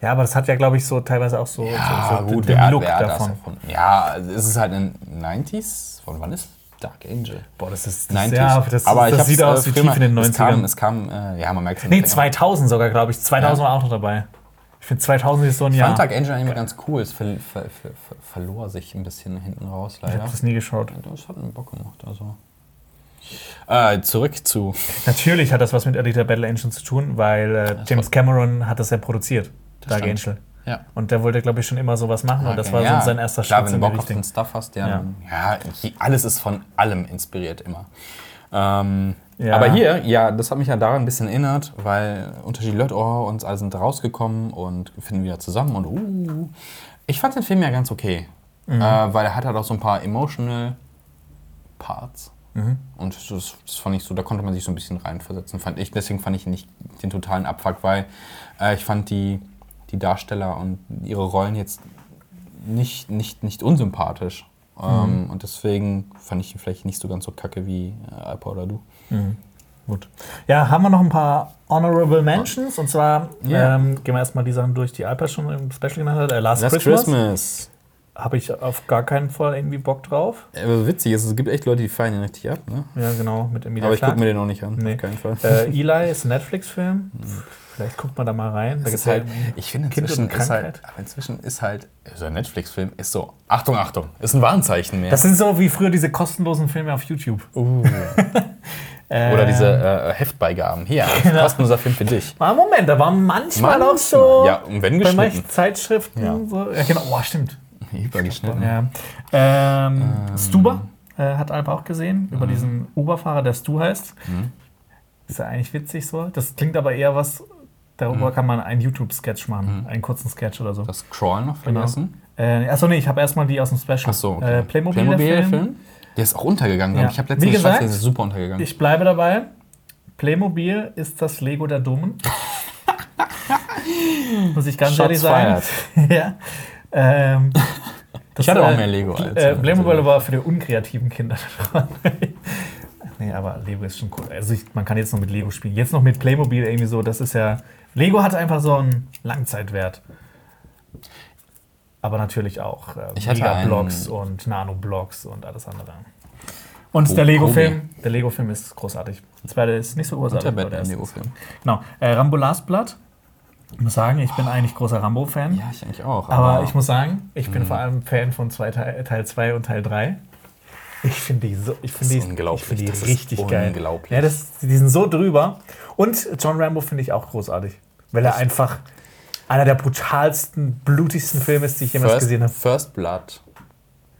Ja, aber das hat ja, glaube ich, so teilweise auch so, Ja, so, so gut, den wer, Look wer davon. erfunden? Ja, also es ist halt ein 90s. Von wann ist Dark Angel? Boah, das ist das, 90s. ja, das, aber das sieht äh, aus wie früher tief in den mal- 90ern. Es kam, es kam äh, ja, man merkt es nee, länger. 2000 sogar, glaube ich. 2000 war auch noch dabei. Ich finde 2000 ist so ein Ich Jahr. fand Dark Angel eigentlich ganz cool. Es ver ver ver ver verlor sich ein bisschen hinten raus, ich leider. habe das nie geschaut. Das hat einen Bock gemacht, also. Äh, zurück zu. Natürlich hat das was mit Alita Battle Angel zu tun, weil äh, James Cameron hat das ja produziert, Dark stimmt. Angel. Ja. Und der wollte, glaube ich, schon immer sowas machen und das war ja, so sein erster Klar, Schritt wenn du Bock auf den. Stuff hast, der. Ja, ja alles ist von allem inspiriert immer. Ähm, Ja. Aber hier, ja, das hat mich ja daran ein bisschen erinnert, weil unterschiedliche Leute, oh, uns alle sind rausgekommen und finden wieder zusammen und uh. Ich fand den Film ja ganz okay, Mhm. äh, weil er hat halt auch so ein paar emotional Parts. Mhm. Und das, das fand ich so, da konnte man sich so ein bisschen reinversetzen, fand ich. Deswegen fand ich nicht den totalen Abfuck, weil äh, ich fand die, die Darsteller und ihre Rollen jetzt nicht, nicht, nicht unsympathisch. Ähm, und deswegen fand ich ihn vielleicht nicht so ganz so kacke wie äh, Alpa oder du. Gut. Ja, haben wir noch ein paar Honorable Mentions und zwar Ja. ähm, gehen wir erstmal die Sachen durch, die Alper schon im Special genannt hat. Äh, Last, Last Christmas. Christmas. Habe ich auf gar keinen Fall irgendwie Bock drauf. Äh, witzig ist, es gibt echt Leute, die feiern ihn richtig ab, ne? Ja, genau, mit Emilia Aber ich gucke mir den auch nicht an, Nee. auf keinen Fall. Äh, Eli ist ein Netflix-Film. Vielleicht guckt man da mal rein. Da halt, halt ich finde inzwischen ist halt, aber inzwischen ist halt, so ein Netflix-Film ist so, Achtung, Achtung, ist ein Warnzeichen mehr. Das sind so wie früher diese kostenlosen Filme auf YouTube. uh, Äh, Oder diese äh, Heftbeigaben. Hier, kostenloser Film für dich. Ah, Moment, da war manchmal, auch Manchmal. so. Ja, und wenn bei geschnitten. manchen Zeitschriften Ja. so. Ja, genau. Oh, stimmt. Übergeschnitten. Ja. Ähm, Stuber äh, hat Alba auch gesehen, Mhm. über diesen Uber-Fahrer, der Stu heißt. Ist ja eigentlich witzig so. Das klingt aber eher was, darüber kann man einen YouTube-Sketch machen, einen kurzen Sketch oder so. Mhm. Das Crawl noch Genau. vergessen. Äh, achso, nee, ich habe erstmal die aus dem Special. Achso, okay. äh, Playmobil, der Film. Der ist auch untergegangen, Ja. ich. Habe letztens gesagt, der ist super untergegangen. Ich bleibe dabei. Playmobil ist das Lego der Dummen. Muss ich ganz Shots ehrlich sagen. ja. Ähm, das, ich hatte auch äh, mehr Lego als. Äh, als Playmobil war für die unkreativen Kinder. nee, aber Lego ist schon cool. Also ich, man kann jetzt noch mit Lego spielen. Jetzt noch mit Playmobil irgendwie so, das ist ja. Lego hat einfach so einen Langzeitwert. Aber natürlich auch äh, Ich hatte Megablocks und Nanoblocks und alles andere. Und der Lego-Film, der Lego-Film ist großartig. Der zweite ist nicht so großartig. der aber der Batman erste ist- Lego-Film. Genau. Äh, Rambo Last Blood. Ich muss sagen, ich bin eigentlich großer Rambo-Fan. Ja, ich eigentlich auch. Aber ich muss sagen, ich bin vor allem Fan von zwei, Teil, Teil 2 und Teil 3. Ich finde die so, ich finde die, unglaublich. Ich finde die richtig geil. unglaublich. Ja, das, die sind so drüber. Und John Rambo finde ich auch großartig. Weil er einfach einer der brutalsten, blutigsten Filme ist, die ich jemals First, gesehen habe. First Blood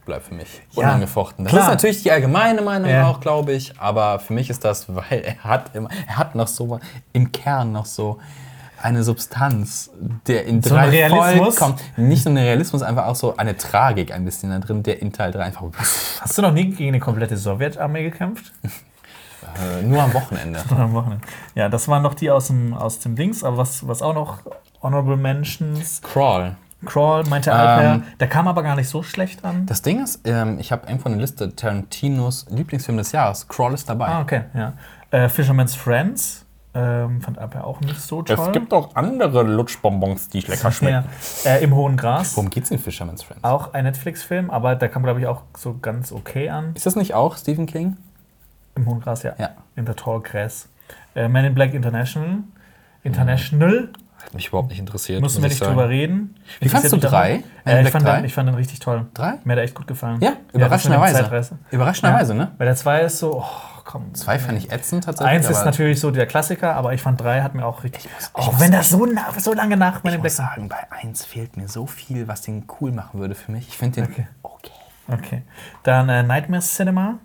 bleibt für mich Ja, unangefochten. Das klar. ist natürlich die allgemeine Meinung Ja. auch, glaube ich. Aber für mich ist das, weil er hat, immer, er hat noch so im Kern noch so eine Substanz, der in So drei Realismus? vollkommen, nicht nur ein Realismus, einfach auch so eine Tragik ein bisschen da drin, der in Teil 3 einfach Hast du noch nie gegen eine komplette Sowjetarmee gekämpft? äh, nur am Wochenende. Am Wochenende. Ja, das waren noch die aus dem, aus dem Dings. Aber was, was auch noch Honorable Mentions. Crawl. Crawl meinte Alper. Der kam aber gar nicht so schlecht an. Das Ding ist, ähm, ich habe irgendwo eine Liste Tarantinos Lieblingsfilm des Jahres. Crawl ist dabei. Ah, okay, ja. Äh, Fisherman's Friends ähm, fand Alper auch nicht so toll. auch andere Lutschbonbons, die lecker ja. äh, Im Hohen Gras. Worum geht's in Fisherman's Friends? Auch ein Netflix-Film, aber der kam, glaube ich, auch so ganz okay an. Ist das nicht auch Stephen King? Im Hohen Gras, ja. Ja. In the Tall Grass. Äh, Man in Black International. International. Hat mich überhaupt nicht interessiert. Mussten muss wir ich nicht sagen. drüber reden. Wie fandst du drei? aber- Äh, ich, fand drei? den, ich fand den richtig toll. Drei? Mir hat er echt gut gefallen. Ja, überraschenderweise. Zeitreise. Überraschenderweise, ne? Weil der 2 ist so, oh, komm. Zwei fand ich ätzend tatsächlich. Eins ist natürlich so der Klassiker, aber ich fand drei hat mir auch richtig. muss- ich Auch wenn das so, na, so lange nach Man Ich in muss Black sagen, bei eins fehlt mir so viel, was den cool machen würde für mich. Ich finde den Okay. okay. Okay. Dann äh, Nightmare Cinema.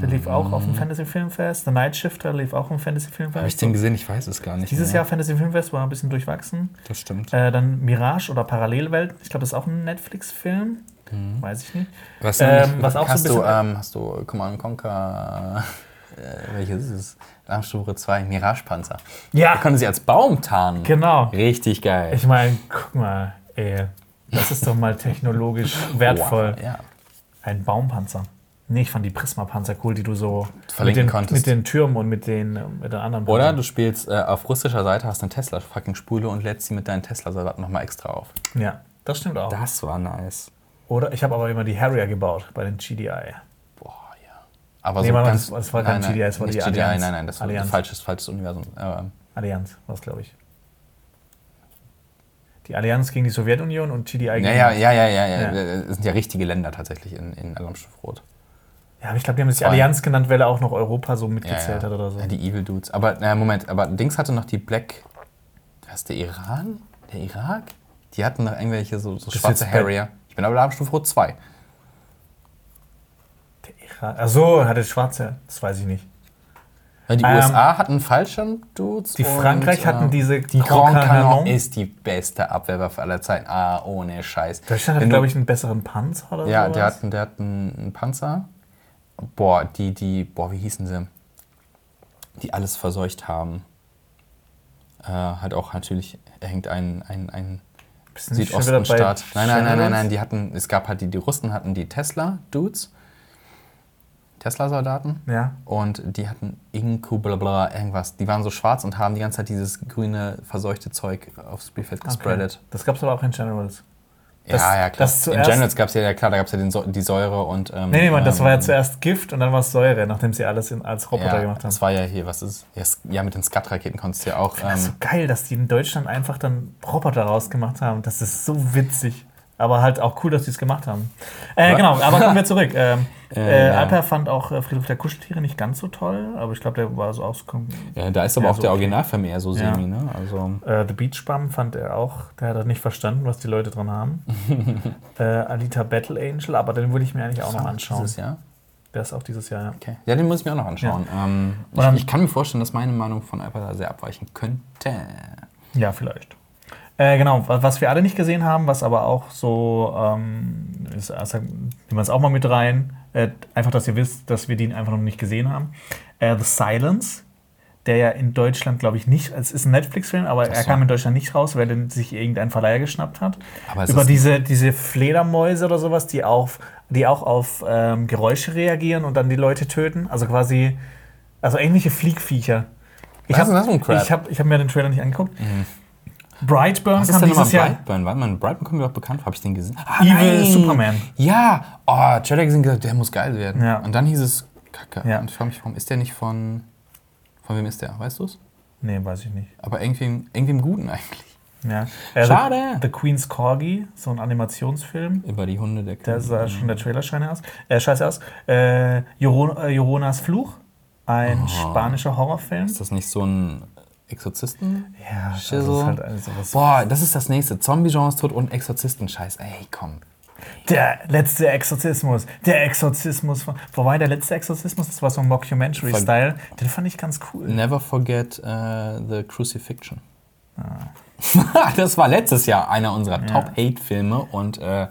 Der lief Mhm. auch auf dem Fantasy Filmfest. The Night Shifter lief auch im Fantasy Filmfest. Habe ich den gesehen? Ich weiß es gar nicht. Dieses mehr. Jahr Fantasy Filmfest war ein bisschen durchwachsen. Das stimmt. Äh, dann Mirage oder Parallelwelt. Ich glaube, das ist auch ein Netflix-Film. Weiß ich nicht. Was, ähm, was auch so hast ein du, ähm, hast du Command Conquer, äh, welches ist es? Alarmstufe 2, Mirage-Panzer. Ja, Da können sie als Baum tarnen. genau. Richtig geil. Ich meine, guck mal, ey, das ist doch mal technologisch wertvoll. Wow, ja. Ein Baumpanzer. Nee, ich fand die Prisma-Panzer cool, die du so mit Verlinken den, konntest. mit den Türmen und mit den, mit den anderen Oder Panzern. du spielst äh, auf russischer Seite, hast eine Tesla-Fucking-Spule und lädst sie mit deinen Tesla-Soldaten nochmal extra auf. Ja, das stimmt auch. Das war nice. Oder ich habe aber immer die Harrier gebaut bei den GDI. Boah, ja. Aber Nee, so mal, ganz, das- das war kein nein, GDI, das war die GDI, Allianz. Nein, nein, das war ein falsches, falsches Universum. Ähm, Allianz war es, glaube ich. Die Allianz gegen die Sowjetunion und GDI gegen ja, ja, ja, ja, ja, Ja. ja. Das sind ja richtige Länder tatsächlich in, in Alarmstufe Rot. Ja, aber ich glaube, die haben sich. Allianz genannt, weil er auch noch Europa so mitgezählt ja. hat oder so. Ja, die Evil Dudes. Aber, naja, Moment, aber Dings hatte noch die Black. Was, der Iran? Der Irak? Die hatten noch irgendwelche so, so schwarze Harrier. Bin aber Alarmstufe Rot 2. Der Iran. Ach so, hatte schwarze. Das weiß ich nicht. Ja, die Ähm, USA hatten Fallschirm-Dudes. Die und, Frankreich hatten äh, diese Die Grand Grand Canon Canon. ist die beste Abwehrwaffe aller Zeiten. Ah, ohne Scheiß. Deutschland hat, glaube ich, einen besseren Panzer oder Ja, sowas. der hat, einen- der hat einen, einen Panzer. Boah, die, die, boah, wie hießen sie? Die alles verseucht haben. Äh, hat auch natürlich, er hängt ein, ein, ein Südostenstaat. Nein, nein, nein, nein, nein, die hatten, es gab halt die, die Russen hatten die Tesla-Dudes. Tesla-Soldaten. Ja. Und die hatten Inku, bla bla, irgendwas. Die waren so schwarz und haben die ganze Zeit dieses grüne, verseuchte Zeug aufs Spielfeld Okay. gespreadet. Das gab es aber auch in Generals. Das- ja, ja, klar. das In zuerst- Generals gab es ja, ja, klar, da gab es ja den, die Säure und. Ähm, Nee, nee, Mann, das ähm, war ja zuerst Gift und dann war es Säure, nachdem sie alles in, als Roboter ja, gemacht haben. Das war ja hier, was ist. Ja, ja mit den Skat-Raketen konntest du ja auch. Das ist so Ähm, geil, dass die in Deutschland einfach dann Roboter rausgemacht haben. Das ist so witzig. Aber halt auch cool, dass sie es gemacht haben. Äh, genau, aber kommen wir zurück. Ähm, äh, ja. Alper fand auch äh, Friedhof der Kuscheltiere nicht ganz so toll, aber ich glaube, der war so aus. Ja, da ist aber Ja, auch so der okay. Originalfilm eher so Ja. semi, ne? Also, Äh, The Beach Bum fand er auch, der hat das nicht verstanden, was die Leute dran haben. äh, Alita Battle Angel, aber den würde ich mir eigentlich auch noch anschauen. Dieses Jahr? Der ist auch dieses Jahr, ja. Okay. Ja, den muss ich mir auch noch anschauen. Ähm, Und dann- ich, ich kann mir vorstellen, dass meine Meinung von Alper da sehr abweichen könnte. Ja, vielleicht. Äh, genau, wa- was wir alle nicht gesehen haben, was aber auch so, ähm, ist, also, nehmen wir es auch mal mit rein, äh, einfach, dass ihr wisst, dass wir den einfach noch nicht gesehen haben. Äh, The Silence, der ja in Deutschland, glaube ich, nicht, es ist ein Netflix-Film, aber er so. kam in Deutschland nicht raus, weil den sich irgendein Verleiher geschnappt hat. Aber es Über ist- diese, diese Fledermäuse oder sowas, die, auf, die auch auf ähm, Geräusche reagieren und dann die Leute töten. Also quasi, also ähnliche Fliegviecher. Ich habe hab, ich hab mir den Trailer nicht angeguckt. Brightburn Was ist kam denn dieses Jahr. Brightburn? Warte mal, Brightburn kommt mir doch bekannt vor. Habe ich den gesehen? Ah, Evil Superman. Ja! Oh, Trailer gesehen, gesagt, der muss geil werden. Ja. Und dann hieß es Kacke. Ja. Und ich frage mich, warum ist der nicht von. Von wem ist der? Weißt du es? Nee, weiß ich nicht. Aber irgendwie, irgendwie im Guten eigentlich. Ja. Äh, Schade. The, The Queen's Corgi, so ein Animationsfilm. Über die Hunde der Da sah schon der Trailer scheiße aus. Äh, scheiße aus. Äh, äh, Joronas Fluch, ein spanischer Horrorfilm. Oh. Ist das nicht so ein Exorzisten? Ja, das Schissel. ist halt also was. Boah, das ist das nächste. Zombie-Genre ist tot und Exorzisten-Scheiß. Ey, komm. Der letzte Exorzismus. Der Exorzismus von. Wobei der letzte Exorzismus, das war so ein Mockumentary-Style. Den fand ich ganz cool. Never forget uh, the Crucifixion. Ah. das war letztes Jahr einer unserer Top-8-Filme und äh,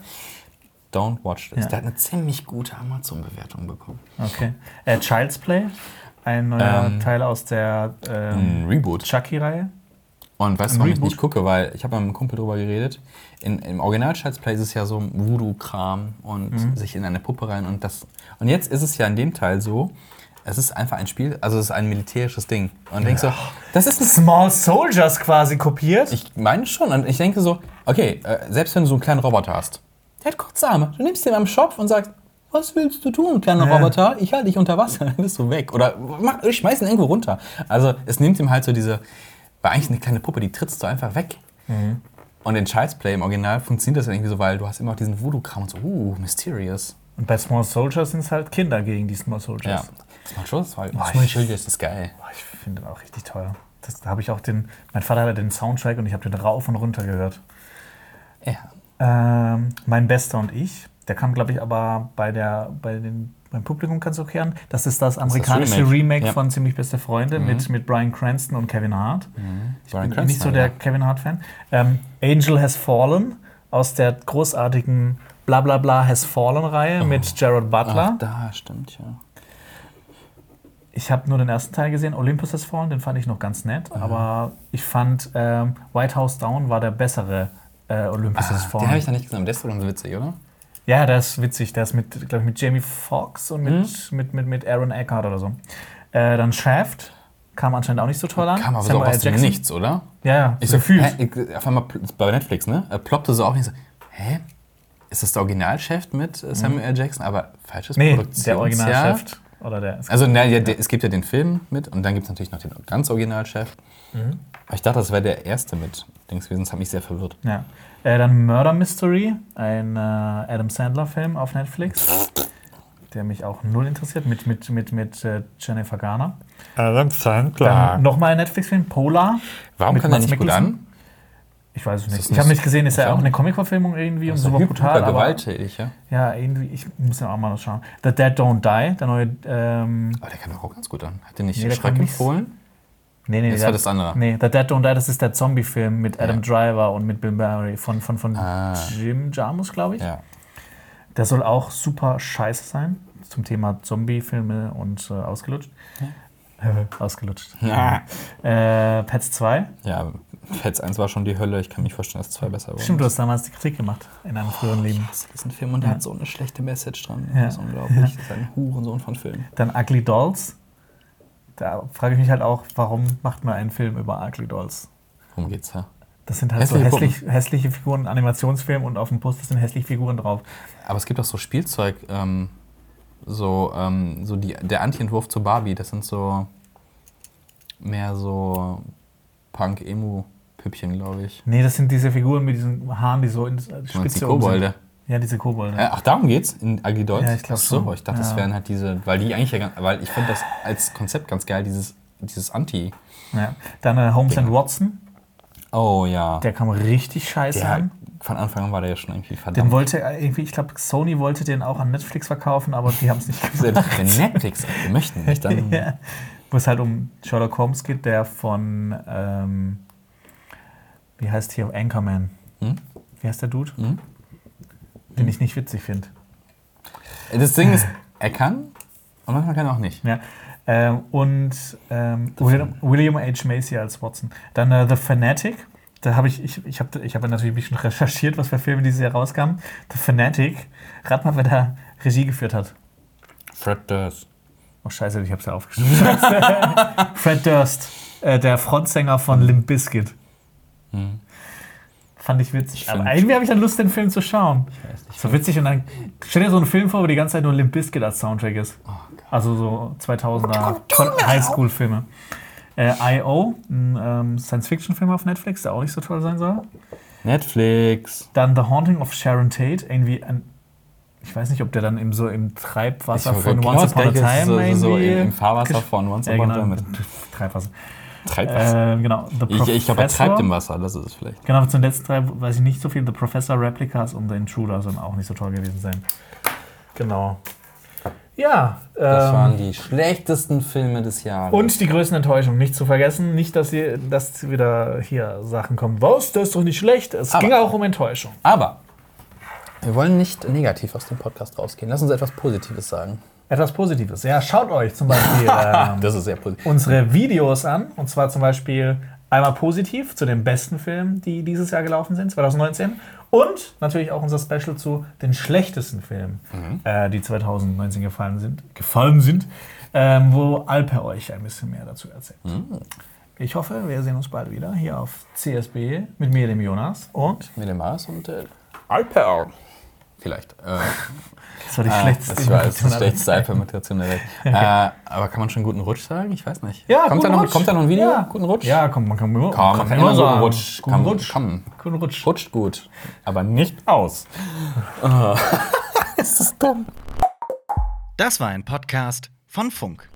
Don't Watch This. Ja. Der hat eine ziemlich gute Amazon-Bewertung bekommen. Okay. Äh, Child's Play, ein neuer Ähm, Teil aus der ähm, Reboot. Chucky-Reihe. Und weißt du, warum ich Reboot? nicht gucke? Weil ich habe mit einem Kumpel drüber geredet. In, Im Original Child's Play ist es ja so Voodoo-Kram und Mhm. sich in eine Puppe rein und das. Und jetzt ist es ja in dem Teil so, es ist einfach ein Spiel, also es ist ein militärisches Ding. Und denkst so, das ist ein Small Soldiers quasi kopiert. Ich meine schon. Und ich denke so, okay, äh, selbst wenn du so einen kleinen Roboter hast, der hat kurze Arme. Du nimmst den am Schopf und sagst, was willst du tun, kleiner Ja. Roboter? Ich halte dich unter Wasser, dann bist du weg. Oder mach, ich schmeiß ihn irgendwo runter. Also es nimmt ihm halt so diese, weil eigentlich eine kleine Puppe, die trittst du einfach weg. Mhm. Und in Child's Play im Original funktioniert das ja irgendwie so, weil du hast immer auch diesen Voodoo-Kram und so, uh, mysterious. Und bei Small Soldiers sind es halt Kinder gegen die Small Ja. Soldiers. Macht schon das war, Boah, Small Soldiers ist geil. Boah, ich finde den auch richtig toll. Das, da habe ich auch den. Mein Vater hatte den Soundtrack und ich habe den rauf und runter gehört. Ja. Ähm, mein Bester und ich. Der kam, glaube ich, aber bei der, bei den, beim Publikum ganz an. Das ist das amerikanische Remake. Remake, Ja. von Ziemlich Beste Freunde mit, mit Brian Cranston und Kevin Hart. Ich Bryan bin nicht so Cranston, der ja. Kevin Hart-Fan. Ähm, Angel Has Fallen aus der großartigen Blablabla Has Fallen-Reihe mit Gerard Butler. Ach, da stimmt, ja. Ich habe nur den ersten Teil gesehen, Olympus Has Fallen, den fand ich noch ganz nett. Aber ich fand ähm, White House Down war der bessere äh, Olympus Has Ah, Fallen. den habe ich da nicht gesehen, der ist doch ganz witzig, oder? Ja, der ist witzig. Der ist mit, glaube ich, mit Jamie Foxx und mit, mit, mit, mit Aaron Eckhart oder so. Äh, dann Shaft kam anscheinend auch nicht so toll an. Kam aber so Samuel aus dem. Nichts, oder? Ja, ja, Ich so so, gefühlt. hä, ich, auf einmal bei Netflix, ne? Er ploppte so auf und ich so, hä? Ist das der Originalchef mit äh, Samuel L. Jackson? Aber falsches Mhm. Nee, Produktionsjahr. der Originalchef. Oder der. Also, na, ja, der, es gibt ja den Film mit und dann gibt es natürlich noch den ganz Originalchef. Mhm. Aber ich dachte, das wäre der erste mit Dings gewesen. Das hat mich sehr verwirrt. ja. Äh, dann Murder Mystery, ein äh, Adam Sandler-Film auf Netflix, der mich auch null interessiert, mit, mit, mit, mit äh, Jennifer Garner. Adam Dann nochmal ein Netflix-Film, Polar. Warum kann der Mads nicht gut Mikkelsen. an? Ich weiß es nicht. nicht Ich habe nicht gesehen, ist ja so- auch eine Comic-Verfilmung irgendwie und super hyper brutal. Aber, gewalttätig, ja. ja, irgendwie, ich muss ja auch mal noch schauen. The Dead Don't Die, der neue. Ähm, Aber der kann doch auch ganz gut an. Hat der nicht Nee, Schreck empfohlen? Nee, nee, Das war das andere. Nee, The Dead Don't Die, das ist der Zombie-Film mit Adam Driver und mit Bill Murray von, von, von Ah. Jim Jarmus, glaube ich. Ja. Der soll auch super scheiße sein. Zum Thema Zombie-Filme und äh, ausgelutscht. ausgelutscht. Ja. Äh, Pets 2. Ja, Pets 1 war schon die Hölle. Ich kann mich vorstellen, dass 2 besser war. Stimmt, du hast damals die Kritik gemacht in einem früheren Leben. Ich hasse diesen Film und der hat so eine schlechte Message dran. Ja. Das ist unglaublich. Das ist ein Hurensohn von Film. Dann Ugly Dolls. Da frage ich mich halt auch, warum macht man einen Film über Ugly Dolls? Worum geht's da? Das sind halt Hässliche so hässlich, hässliche Figuren, Animationsfilm und auf dem Poster sind hässliche Figuren drauf. Aber es gibt auch so Spielzeug, ähm, so, ähm, so die, der Anti-Entwurf zu Barbie. Das sind so mehr so Punk-Emu Püppchen, glaube ich. Nee, das sind diese Figuren mit diesen Haaren, die so in Spitze die oben sind. Ja, diese Kobolde. Äh, ach, darum geht's in Dolls? Ja, ich glaub Ach so, schon. ich dachte, das Ja. wären halt diese, weil die eigentlich ja ganz, weil ich finde das als Konzept ganz geil, dieses, dieses Anti. Ja. Dann äh, Holmes and Watson, Oh ja. der kam richtig scheiße Der, an. von Anfang an war der ja schon irgendwie Den verdammt. wollte er irgendwie, ich glaube, Sony wollte den auch an Netflix verkaufen, aber die haben es nicht gemacht. Wenn Netflix, wir möchten nicht, dann. ja. Wo es halt um Sherlock Holmes geht, der von, ähm, wie heißt hier, Anchorman. Hm? Wie heißt der Dude? Hm? Den ich nicht witzig finde. Das Ding ist, er kann und manchmal kann er auch nicht. Ja. Ähm, und ähm, William, William H. Macy als Watson. Dann äh, The Fanatic. Da habe ich, ich, ich habe ich hab natürlich ein bisschen recherchiert, was für Filme dieses Jahr rauskamen. The Fanatic. Rat mal, wer da Regie geführt hat. Fred Durst. Oh scheiße, ich habe es ja aufgeschrieben. Fred Durst, äh, der Frontsänger von Limp Bizkit. Fand ich witzig. Ich Aber irgendwie habe ich dann Lust, den Film zu schauen. weiß nicht. So witzig und dann stell dir so einen Film vor, wo die ganze Zeit nur Limp Bizkit als Soundtrack ist. Oh also so 2000er Highschool-Filme. Äh, I.O., ein ähm, Science-Fiction-Film auf Netflix, der auch nicht so toll sein soll. Netflix. Dann The Haunting of Sharon Tate, irgendwie ein, ich weiß nicht, ob der dann im, so im Treibwasser Ich von Once Upon a Time so, so irgendwie im, Fahrwasser von Once Upon a genau. Time. Treibwasser. Treibwasser. Äh, genau. The ich ich glaube, er treibt im Wasser, das ist es vielleicht. Genau, zu den letzten drei weiß ich nicht so viel. The Professor, Replicas und The Intruder sollen auch nicht so toll gewesen sein. Genau. Ja. Das ähm, waren die schlechtesten Filme des Jahres. und die größten Enttäuschungen, nicht zu vergessen. Nicht, dass, ihr, dass wieder hier Sachen kommen. Was? Das ist doch nicht schlecht. Es Aber- ging auch um Enttäuschung. Aber wir wollen nicht negativ aus dem Podcast rausgehen. Lass uns etwas Positives sagen. Etwas Positives. Ja, schaut euch zum Beispiel ähm, Das ist sehr positiv. unsere Videos an. Und zwar zum Beispiel einmal positiv zu den besten Filmen, die dieses Jahr gelaufen sind, 2019. Und natürlich auch unser Special zu den schlechtesten Filmen, äh, die 2019 gefallen sind, gefallen sind ähm, wo Alper euch ein bisschen mehr dazu erzählt. Ich hoffe, wir sehen uns bald wieder hier auf CSB mit mir, dem Jonas. Und Mit dem Mars und äh, Alper. Vielleicht. Äh, das war die ah, schlechteste das war das aller schlechteste Zeiten. Alper-Imitation der Welt. äh, aber kann man schon guten Rutsch sagen? Ich weiß nicht. Ja, kommt, guten da noch, Rutsch. kommt da noch ein Video? Ja. Guten Rutsch? Ja, komm, man kann immer, Komm, man kann immer guten Rutsch. Guten Komm, Rutsch. komm. Guten Rutsch. Rutscht gut, aber nicht aus. Das war ein Podcast von Funk.